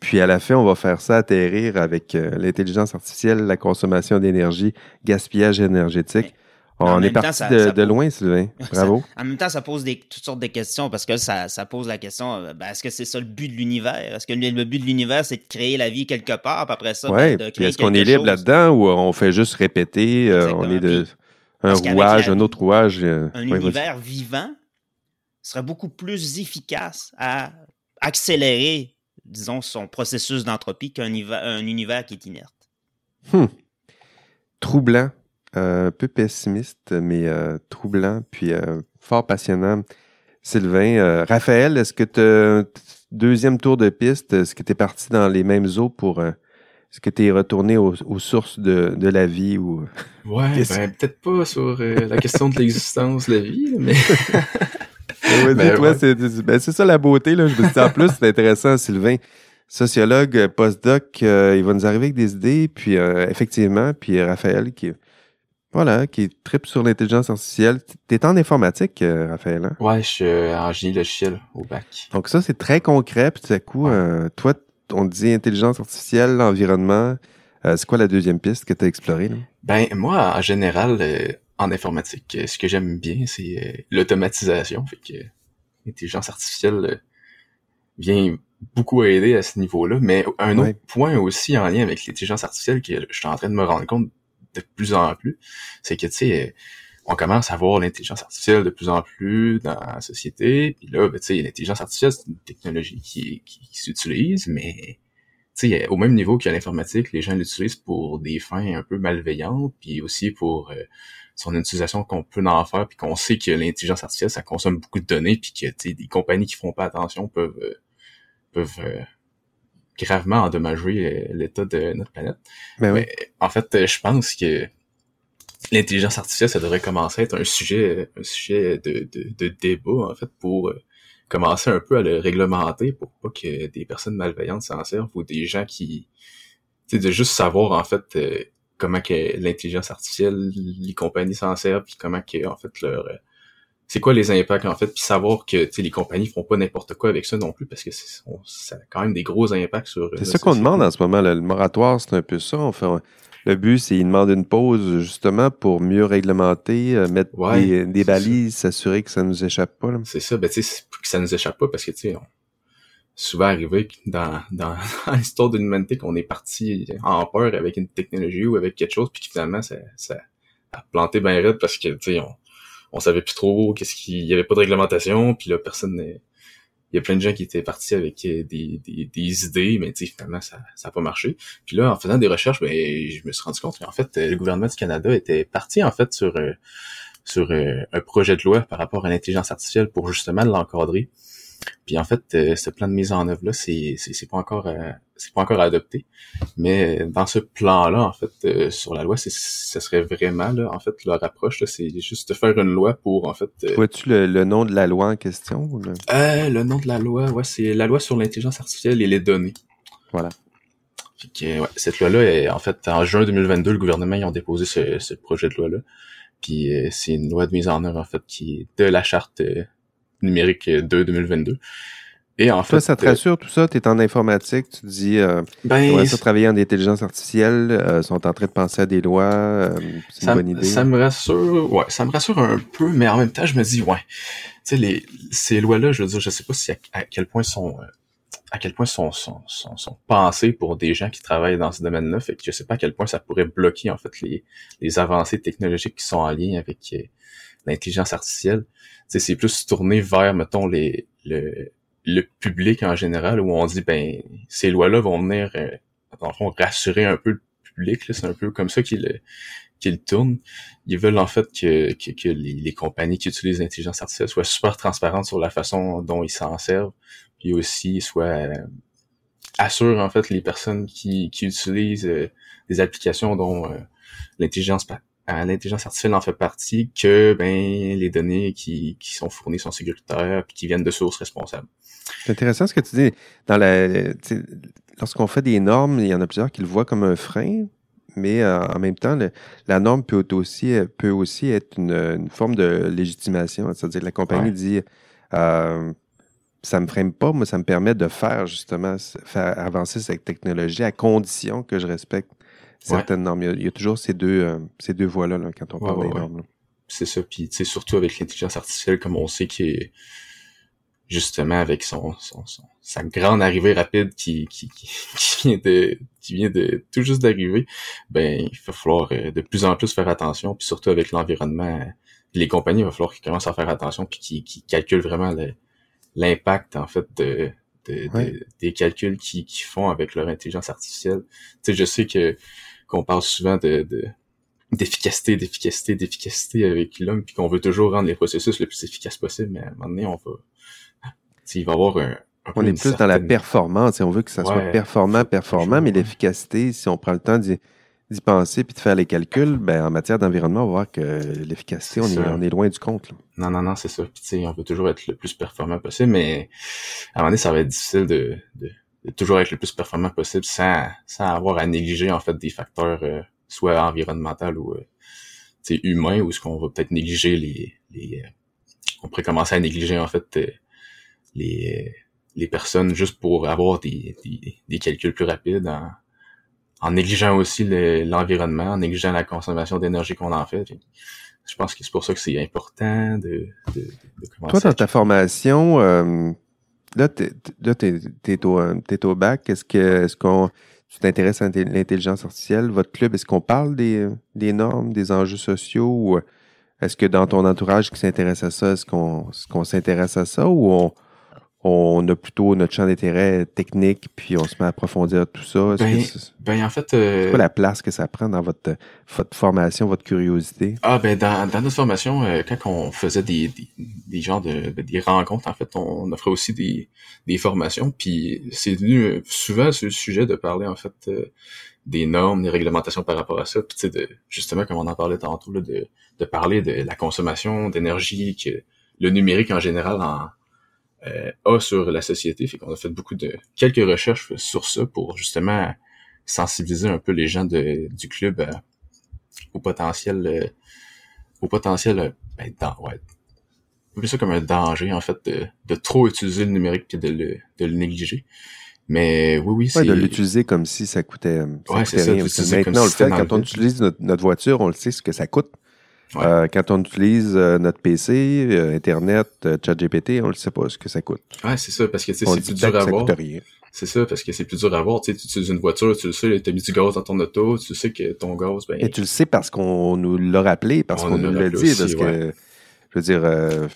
Puis à la fin, on va faire ça atterrir avec euh, l'intelligence artificielle, la consommation d'énergie, gaspillage énergétique. On En est même temps, parti ça- de, ça de vaut- loin, Sylvain. Bravo. En même temps, ça pose des, toutes sortes de questions parce que ça, ça pose la question euh, ben, est-ce que c'est ça le but de l'univers? Est-ce que le, le but de l'univers, c'est de créer la vie quelque part, puis après ça, ouais. ben, de créer est-ce qu'on est libre là-dedans ou on fait juste répéter, euh, on est de Puis, un parce rouage, la- un autre rouage. euh, Un ouais, univers vivant serait beaucoup plus efficace à accélérer, disons, son processus d'entropie qu'un un univers qui est inerte. troublant, euh, un peu pessimiste, mais euh, troublant, puis euh, fort passionnant. Sylvain, euh, Raphaël, est-ce que tu deuxième tour de piste, est-ce que tu es parti dans les mêmes eaux pour euh, est-ce que tu es retourné aux, aux sources de, de la vie ou Ouais, Qu'est-ce- ben peut-être pas sur euh, la question de l'existence de la vie, mais Ouais, Ben, dis-toi, ouais. c'est ben, c'est ça la beauté là. Je me dis en plus c'est intéressant, Sylvain, sociologue, euh, postdoc, euh, il va nous arriver avec des idées, puis euh, effectivement, puis Raphaël qui voilà, qui tripe sur l'intelligence artificielle. T'es en informatique, euh, Raphaël. Hein? ouais, je suis euh, en génie logiciel au bac. Donc ça, c'est très concret. Puis tout à coup, Ouais. euh, toi, on dit intelligence artificielle, l'environnement. Euh, c'est quoi la deuxième piste que tu as explorée? là? Ben moi, en général, euh, en informatique, euh, ce que j'aime bien, c'est l'automatisation. Fait que l'intelligence artificielle vient beaucoup aider à ce niveau-là. Mais un Ouais. autre point aussi en lien avec l'intelligence artificielle que je suis en train de me rendre compte de plus en plus, c'est que tu sais, on commence à voir l'intelligence artificielle de plus en plus dans la société. Puis là, ben, tu sais, l'intelligence artificielle, c'est une technologie qui, qui, qui s'utilise, mais tu sais, au même niveau que l'informatique, les gens l'utilisent pour des fins un peu malveillantes, puis aussi pour euh, son utilisation qu'on peut en faire, puis qu'on sait que l'intelligence artificielle, ça consomme beaucoup de données, puis que tu sais, des compagnies qui font pas attention peuvent euh, peuvent euh, gravement endommager euh, l'état de notre planète. Ben oui. Mais en fait, euh, je pense que l'intelligence artificielle, ça devrait commencer à être un sujet, un sujet de, de, de débat, en fait, pour euh, commencer un peu à le réglementer pour pas que des personnes malveillantes s'en servent ou des gens qui, tu sais, de juste savoir, en fait, euh, comment que l'intelligence artificielle, les compagnies s'en servent, puis comment que, en fait, leur... euh, c'est quoi les impacts, en fait, puis savoir que, tu sais, les compagnies font pas n'importe quoi avec ça non plus, parce que c'est, on- ça a quand même des gros impacts sur... C'est ça qu'on demande en ce moment. Le moratoire, c'est un peu ça. On fait, le but, c'est qu'il demande une pause justement pour mieux réglementer, euh, mettre Ouais, des, des balises, s'assurer que ça nous échappe pas. C'est ça, ben tu sais, que ça nous échappe pas parce que tu sais, on souvent arrivé dans, dans, dans l'histoire de l'humanité qu'on est parti en peur avec une technologie ou avec quelque chose, puis que finalement ça, ça a planté bien raide parce que tu sais, on, on savait plus trop qu'est-ce qu'il y avait pas de réglementation, puis là personne n'est- il y a plein de gens qui étaient partis avec euh, des, des, idées, mais finalement, ça ça a pas marché. Puis là, en faisant des recherches, ben, je me suis rendu compte qu'en fait, euh, le gouvernement du Canada était parti, en fait, sur, euh, sur un projet de loi par rapport à l'intelligence artificielle pour justement l'encadrer. Puis en fait, euh, ce plan de mise en œuvre là, c'est c'est c'est pas encore euh, c'est pas encore adopté, mais dans ce plan-là, en fait, euh, sur la loi, c'est ce serait vraiment là, en fait, leur approche là, c'est juste de faire une loi pour en fait. euh, Vois-tu le, le nom de la loi en question? ou le- euh, le nom de la loi, ouais, c'est la loi sur l'intelligence artificielle et les données. Voilà. Fait que, ouais, cette loi-là, est- en fait, en juin 2022, le gouvernement ils ont déposé ce, ce projet de loi-là. Puis euh, c'est une loi de mise en œuvre, en fait, qui est de la charte euh, numérique euh, 2 2022. Et en fait, Toi, ça te euh, rassure tout ça? Tu es en informatique, tu te dis, euh, ben, va ça travailler en intelligence artificielle, euh, sont en train de penser à des lois, euh, c'est une ça, bonne idée. ça me rassure, ouais, ça me rassure un peu, mais en même temps, je me dis, ouais, tu sais, les, ces lois-là, je veux dire, je sais pas si à, à quel point sont, euh, à quel point sont, sont, sont, sont pensées pour des gens qui travaillent dans ce domaine-là, fait que je sais pas à quel point ça pourrait bloquer, en fait, les, les avancées technologiques qui sont en lien avec euh, l'intelligence artificielle. C'est plus tourné vers, mettons, les, le, le public en général, où on dit, ben, ces lois-là vont venir, euh, dans fond, rassurer un peu le public, c'est un peu comme ça qu'ils qu'ils tournent. Ils veulent en fait que, que, que les, les compagnies qui utilisent l'intelligence artificielle soient super transparentes sur la façon dont ils s'en servent, puis aussi soient euh, assurent en fait les personnes qui, qui utilisent euh, des applications dont euh, l'intelligence l'intelligence artificielle en fait partie, que ben les données qui, qui sont fournies sont sécuritaires puis qui viennent de sources responsables. C'est intéressant ce que tu dis. Dans la, lorsqu'on fait des normes, il y en a plusieurs qui le voient comme un frein, mais euh, en même temps, le- la norme peut aussi, peut aussi être une, une forme de légitimation. C'est-à-dire que la compagnie Ouais. dit euh, ça me freine pas, moi, ça me permet de faire justement, faire avancer cette technologie à condition que je respecte certaines normes. Il y, a, il y a toujours ces deux, euh, ces deux voies-là là, quand on Ouais, parle ouais, des normes. c'est ça. Puis surtout avec l'intelligence artificielle, comme on sait qui est justement avec son, son, sa grande arrivée rapide qui, qui, qui, vient de qui vient de tout juste d'arriver, ben il va falloir euh, de plus en plus faire attention, puis surtout avec l'environnement, les compagnies, il va falloir qu'ils commencent à faire attention puis qu'ils, qu'ils calculent vraiment l'impact en fait de, de, des calculs qu'ils, qu'ils font avec leur intelligence artificielle. Tu sais, je sais que qu'on parle souvent de, de d'efficacité, d'efficacité, d'efficacité avec l'homme, puis qu'on veut toujours rendre les processus le plus efficace possible, mais à un moment donné, on va il va avoir un, on est plus dans la performance. On veut que ça soit performant, performant, mais l'efficacité, si on prend le temps d'y penser puis de faire les calculs, ben, en matière d'environnement, on va voir que l'efficacité, on est, on est loin du compte. Non, non, non, c'est ça. Puis, on veut toujours être le plus performant possible, mais à un moment donné, ça va être difficile de, de, toujours être le plus performant possible sans, sans avoir à négliger en fait des facteurs euh, soit environnementaux ou euh, humains, ou ce qu'on va peut-être négliger les, les euh, on pourrait commencer à négliger en fait euh, les, les personnes juste pour avoir des, des, calculs plus rapides en, en négligeant aussi l'environnement, en négligeant la consommation d'énergie qu'on en fait. je pense que c'est pour ça que c'est important de, de, de, commencer. Toi, dans ta formation, euh, là, t'es, là, t'es, t'es au, t'es au bac. Est-ce que, est-ce qu'on, tu t'intéresses à l'intelligence artificielle? Votre club, est-ce qu'on parle des, des normes, des enjeux sociaux ou est-ce que dans ton entourage qui s'intéresse à ça, est-ce qu'on, est-ce qu'on s'intéresse à ça ou on, on a plutôt notre champ d'intérêt technique, puis on se met à approfondir tout ça. Ben, ben, en fait, euh... c'est quoi la place que ça prend dans votre votre formation, votre curiosité? Ah ben dans, dans notre formation, euh, quand on faisait des, des, des genres de des rencontres, en fait, on offrait aussi des des formations, puis c'est venu euh, souvent ce sujet de parler en fait euh, des normes, des réglementations par rapport à ça, puis tu sais de justement comme on en parlait tantôt là, de de parler de la consommation d'énergie que le numérique en général en euh, a sur la société. Fait qu'on a fait beaucoup de quelques recherches sur ça pour justement sensibiliser un peu les gens de, du club euh, au potentiel euh, au potentiel ben, dans, ouais, plus ça comme un danger en fait de, de trop utiliser le numérique et de le, de le négliger. Mais oui, oui, c'est... de l'utiliser comme si ça coûtait, ça ouais, coûtait rien. maintenant, on le fait, quand on utilise notre, voiture, on le sait ce que ça coûte. Euh, quand on utilise euh, notre PC, euh, Internet, ChatGPT, on ne sait pas ce que ça coûte. Ouais, c'est ça, parce que c'est plus dur à voir. C'est ça, parce que c'est plus dur à voir. Tu utilises une voiture, tu le sais, tu as mis du gaz dans ton auto, tu sais que ton gaz, ben... Et tu le sais parce qu'on nous l'a rappelé, parce qu'on nous l'a dit, parce que, je veux dire,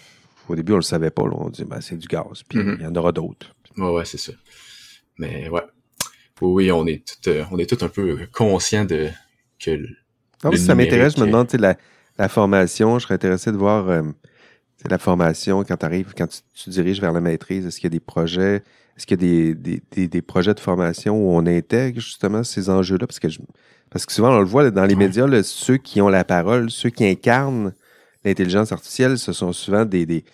au début, on le savait pas. Là. On dit, ben, c'est du gaz, puis mm-hmm. il y en aura d'autres. Ouais, ouais, c'est ça. Mais ouais. Oui, on est tout, on est tout un peu conscient de que... Non, ça m'intéresse, je me demande, tu sais, la la formation, je serais intéressé de voir euh, la formation quand tu arrives, quand tu, diriges vers la maîtrise. Est-ce qu'il y a des projets, est-ce qu'il y a des, des, des, projets de formation où on intègre justement ces enjeux-là? Parce que, parce que souvent, on le voit dans les médias, ceux qui ont la parole, ceux qui incarnent l'intelligence artificielle, ce sont souvent des, des,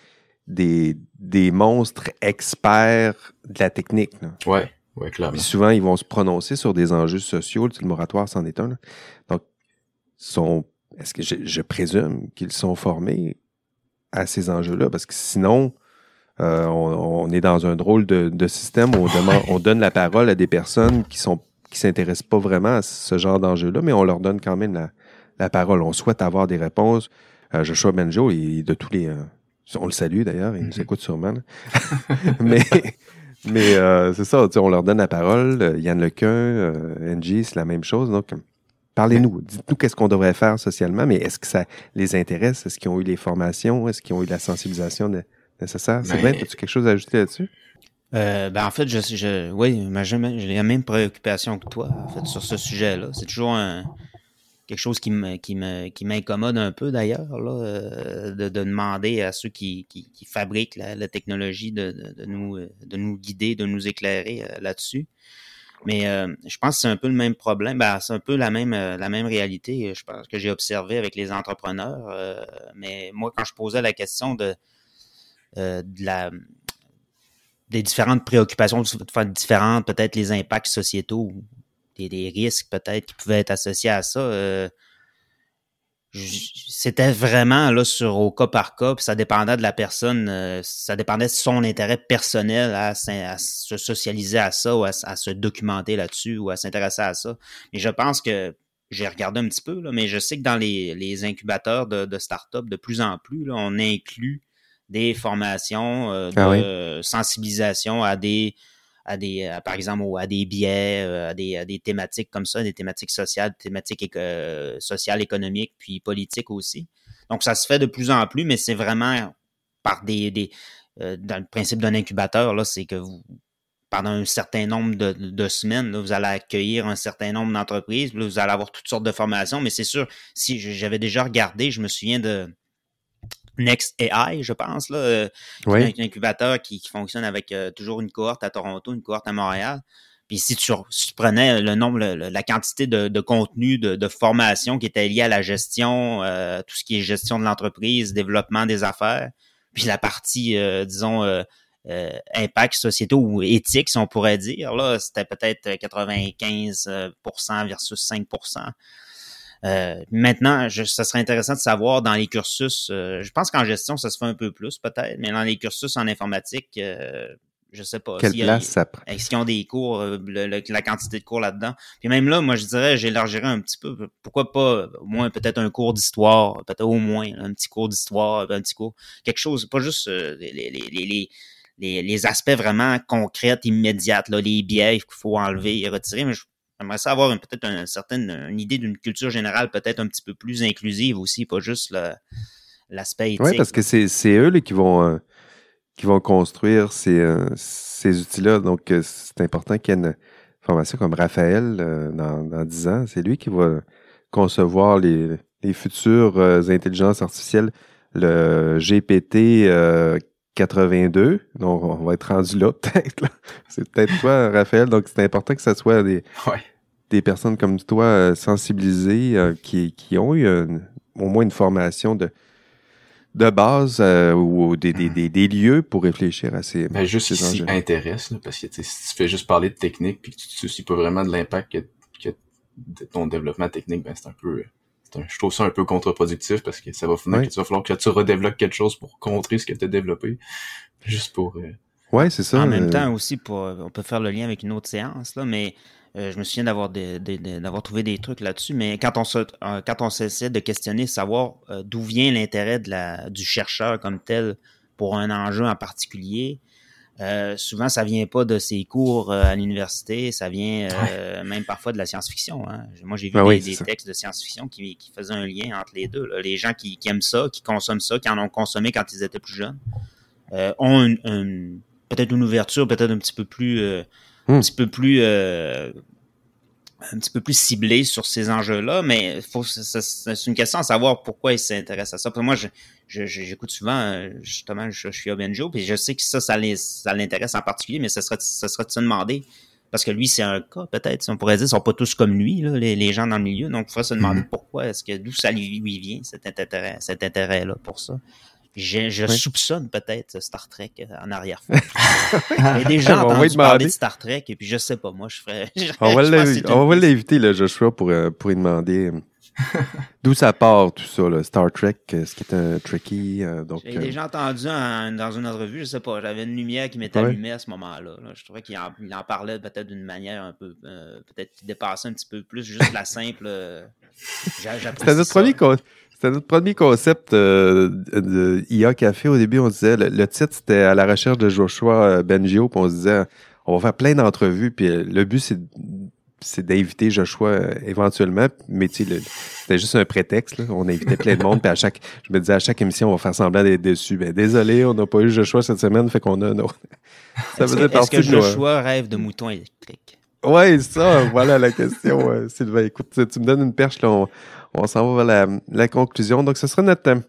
des, des monstres experts de la technique. Là. Ouais, ouais, clairement. Puis souvent, ils vont se prononcer sur des enjeux sociaux. Le moratoire, c'en est un. Là. Donc, sont est-ce que je, présume qu'ils sont formés à ces enjeux-là? Parce que sinon, euh, on, est dans un drôle de, système où on, demande, on donne la parole à des personnes qui sont qui s'intéressent pas vraiment à ce genre d'enjeux-là, mais on leur donne quand même la, parole. On souhaite avoir des réponses. Euh, Joshua Benjo, et de tous les... Euh, on le salue d'ailleurs, il nous mm-hmm. écoute sûrement. mais mais c'est ça, on leur donne la parole. Yann Lequin, NG, c'est la même chose. Donc, Parlez-nous. Dites-nous qu'est-ce qu'on devrait faire socialement, mais est-ce que ça les intéresse? Est-ce qu'ils ont eu les formations? Est-ce qu'ils ont eu la sensibilisation nécessaire? C'est vrai? As-tu quelque chose à ajouter là-dessus? Euh, ben en fait, je, je oui, j'ai la même préoccupation que toi, en fait, sur ce sujet-là. C'est toujours un, quelque chose qui m'incommode un peu d'ailleurs euh, de, de, demander à ceux qui, qui, qui fabriquent la, la technologie de, de, de, nous de nous guider, de nous éclairer euh, là-dessus. Mais euh, je pense que c'est un peu le même problème. Ben, c'est un peu la même euh, la même réalité, je pense que j'ai observé avec les entrepreneurs. Euh, mais moi, quand je posais la question de, de la des différentes préoccupations différentes, peut-être les impacts sociétaux, des, des risques peut-être qui pouvaient être associés à ça, c'était vraiment là sur au cas par cas, puis ça dépendait de la personne, euh, ça dépendait de son intérêt personnel à, se socialiser à ça ou à, se documenter là-dessus ou à s'intéresser à ça. Mais je pense que j'ai regardé un petit peu, là, mais je sais que dans les, les incubateurs de, de start-up, de plus en plus, là, on inclut des formations euh, Ah de sensibilisation à des à, par exemple à des biais euh, à des, à des thématiques comme ça des thématiques sociales thématiques euh, sociales économiques puis politiques aussi. Donc ça se fait de plus en plus mais c'est vraiment par des, euh, dans le principe d'un incubateur là c'est que vous pendant un certain nombre de, semaines, vous allez accueillir un certain nombre d'entreprises, vous allez avoir toutes sortes de formations, mais c'est sûr, si j'avais déjà regardé, je me souviens de Next AI, je pense, là, euh, est un incubateur qui, qui fonctionne avec euh, toujours une cohorte à Toronto, une cohorte à Montréal. Puis si tu, si tu prenais le nombre, le- le- la quantité de, de contenu, de, de formation qui était lié à la gestion, euh, tout ce qui est gestion de l'entreprise, développement des affaires, puis la partie, euh, disons, euh, euh, impact sociétaux ou éthique, si on pourrait dire, là, c'était peut-être 95% versus 5%. Euh, maintenant, je, ça serait intéressant de savoir dans les cursus, euh, je pense qu'en gestion, ça se fait un peu plus peut-être, mais dans les cursus en informatique, euh, je sais pas. Quelle place ça prend? est-ce qu'ils ont des cours, euh, le- le- la quantité de cours là-dedans? Puis même là, moi, je dirais, j'élargirais un petit peu. Pourquoi pas, au moins, peut-être un cours d'histoire, peut-être au moins, un petit cours d'histoire, un petit cours, quelque chose, pas juste euh, les, les, les, les, les, les aspects vraiment concrets, immédiats, là, les biais qu'il faut enlever et retirer, mais je- j'aimerais ça avoir peut-être une certaine une idée d'une culture générale peut-être un petit peu plus inclusive aussi, pas juste l'aspect éthique. Oui, parce que c'est eux là, qui vont euh, qui vont construire ces, euh, ces outils-là. Donc, euh, c'est important qu'il y ait une formation comme Raphaël euh, dans, dans 10 ans. C'est lui qui va concevoir les, les futures intelligences artificielles, le GPT 82. Donc, on va être rendu là, peut-être. là. C'est peut-être toi, Raphaël. Donc, c'est important que ce soit des, Ouais. des personnes comme toi euh, sensibilisées euh, qui, qui ont eu une- au moins une formation de, de base euh, ou des, des, des, des lieux pour réfléchir à ces, Ben, juste ces enjeux. intéresse, là, parce que si tu fais juste parler de technique puis que tu te soucies pas vraiment de l'impact que, que de ton développement technique, ben c'est un peu. Je trouve ça un peu contre-productif parce que ça va finir Oui. que tu vas falloir que tu redéveloppes quelque chose pour contrer ce que tu as développé. Juste pour. euh, Ouais, c'est ça. en même euh, temps aussi, pour, on peut faire le lien avec une autre séance, là, mais euh, je me souviens d'avoir des- des- des- d'avoir trouvé des trucs là-dessus. Mais quand on se, euh, quand on s'essaie de questionner, savoir euh, d'où vient l'intérêt de la, du chercheur comme tel pour un enjeu en particulier, euh, souvent ça vient pas de ses cours euh, à l'université, ça vient euh, même parfois de la science-fiction. hein. Moi, j'ai vu Ah des, oui, textes de science-fiction qui, qui faisaient un lien entre les deux. là. Les gens qui, qui aiment ça, qui consomment ça, qui en ont consommé quand ils étaient plus jeunes, euh, ont une, une- peut-être une ouverture, peut-être un petit peu plus, euh, Hmm. un petit peu plus, euh, un petit peu plus ciblée sur ces enjeux-là. Mais faut, c'est- une question à savoir pourquoi ils s'intéressent à ça. Moi, je- j'écoute souvent, euh, justement, je, je suis Benjo, puis je sais que ça, ça l'in- ça l'intéresse en particulier, mais ce serait, ce serait de se demander. Parce que lui, c'est un cas, peut-être. si On pourrait dire, ils sont pas tous comme lui, là, les, les gens dans le milieu. Donc, il faudrait se demander Mhm. pourquoi, est-ce que d'où ça lui, lui vient, cet intérêt, cet intérêt-là pour ça. Je, je Oui. soupçonne peut-être Star Trek en arrière-fond. J'ai déjà On va entendu lui parler demander. de Star Trek, et puis je sais pas, moi, je ferais... je- On va je on va l'inviter, là, Joshua, pour, euh, pour lui demander euh, d'où ça part, tout ça, là, Star Trek, euh, ce qui est un Trekkie. euh, donc, J'ai euh, déjà entendu en- dans une entrevue, je sais pas, j'avais une lumière qui m'était Ouais. allumée à ce moment-là. là. Je trouvais qu'il en, parlait peut-être d'une manière un peu, euh, peut-être qui dépassait un petit peu plus juste la simple. euh, C'était notre, premier notre concept euh, de IA Café. Au début, on disait, le, le titre, c'était à la recherche de Joshua euh, Bengio, puis on se disait, on va faire plein d'entrevues, puis euh, le but, c'est c'est d'inviter Joshua euh, éventuellement, mais tu sais, c'était juste un prétexte. là. On invitait plein de monde, puis à chaque, je me disais, à chaque émission, on va faire semblant d'être déçu. Ben, désolé, on n'a pas eu Joshua cette semaine, fait qu'on a un autre. Ça Est-ce que, que de Joshua rêve de moutons électriques? Ouais, ça, voilà la question, euh, Sylvain. Écoute, tu, tu me donnes une perche, là, on, on s'en va vers la, la conclusion. Donc, ce sera notre, euh,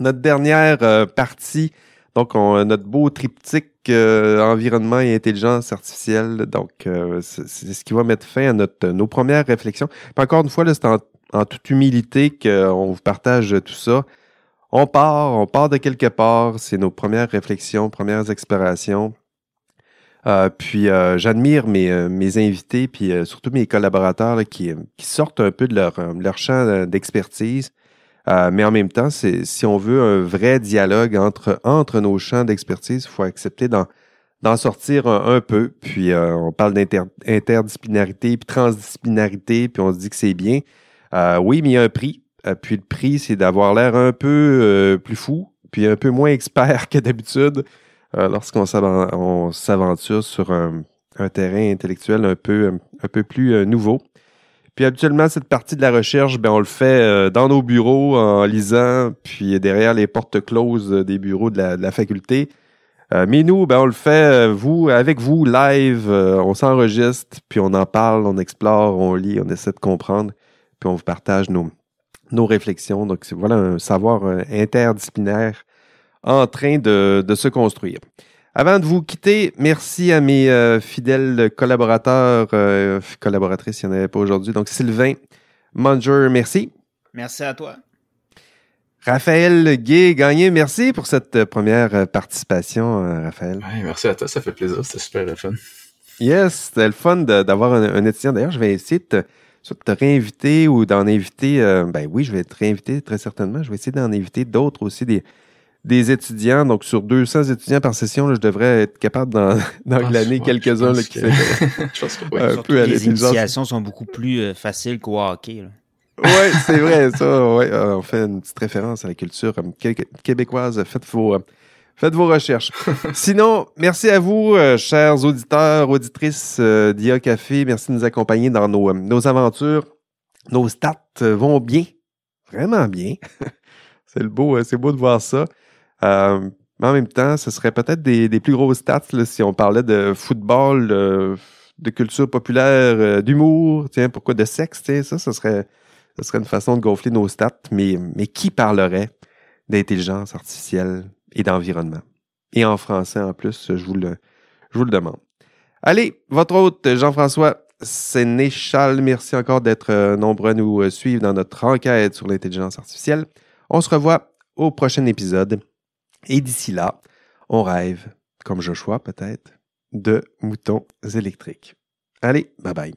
notre dernière partie. Donc, on, notre beau triptyque euh, environnement et intelligence artificielle. Donc, euh, c'est ce qui va mettre fin à notre, nos premières réflexions. Puis encore une fois, c'est en, toute humilité qu'on vous partage tout ça. On part, on part de quelque part. C'est nos premières réflexions, premières explorations. Euh, puis euh, j'admire mes, euh, mes invités, puis euh, surtout mes collaborateurs qui, qui sortent un peu de leur, euh, leur champ euh, d'expertise. Euh, mais en même temps, si on veut un vrai dialogue entre, entre nos champs d'expertise, il faut accepter d'en, sortir un, peu. Puis euh, on parle d'interdisciplinarité, puis transdisciplinarité, puis on se dit que c'est bien. Euh, oui, mais il y a un prix. Puis le prix, c'est d'avoir l'air un peu plus fou, puis un peu moins expert que d'habitude lorsqu'on s'aven- on s'aventure sur un, un terrain intellectuel un peu, un peu plus nouveau. Puis habituellement, cette partie de la recherche, ben, on le fait euh, dans nos bureaux en lisant, puis derrière les portes closes des bureaux de la, de la faculté. Euh, mais nous, ben, on le fait, euh, vous, avec vous, live, euh, on s'enregistre, puis on en parle, on explore, on lit, on essaie de comprendre, puis on vous partage nos, nos réflexions. Donc, voilà un savoir euh, interdisciplinaire en train de, de se construire. Avant de vous quitter, merci à mes euh, fidèles collaborateurs, euh, collaboratrices, il n'y en avait pas aujourd'hui. Donc, Sylvain Munger, merci. Merci à toi. Raphaël Gay Gagné, merci pour cette première participation, euh, Raphaël. Ouais, merci à toi, ça fait plaisir, c'était super le fun. Yes, c'était le fun d'avoir un, un étudiant. D'ailleurs, je vais essayer de te, soit de te réinviter ou d'en inviter. euh, ben oui, je vais te réinviter très certainement. Je vais essayer d'en inviter d'autres aussi, des, des étudiants. Donc, sur 200 étudiants par session, là, je devrais être capable d'en d'en glaner Ouais, quelques-uns je que- fait Je pense que oui. Un peu à les initiations sont beaucoup plus euh, faciles qu'au hockey. là. Oui, c'est vrai, ça. Ouais, euh, on fait une petite référence à la culture qué- québécoise. Faites vos, euh, faites vos recherches. Sinon, merci à vous, euh, chers auditeurs, auditrices euh, d'IA Café. Merci de nous accompagner dans nos, euh, nos aventures. Nos stats vont bien. Vraiment bien. c'est le beau, c'est beau de voir ça. Euh, mais en même temps, ce serait peut-être des, plus grosses stats là, si on parlait de football, de culture populaire, euh, d'humour, tiens, pourquoi de sexe, tiens, ça, ce serait, ce serait une façon de gonfler nos stats, mais, mais qui parlerait d'intelligence artificielle et d'environnement? Et en français en plus, je vous le, je vous le demande. Allez, votre hôte, Jean-François Sénéchal, merci encore d'être euh, nombreux à nous euh, suivre dans notre enquête sur l'intelligence artificielle. On se revoit au prochain épisode. Et d'ici là, on rêve, comme Joshua peut-être, de moutons électriques. Allez, bye bye.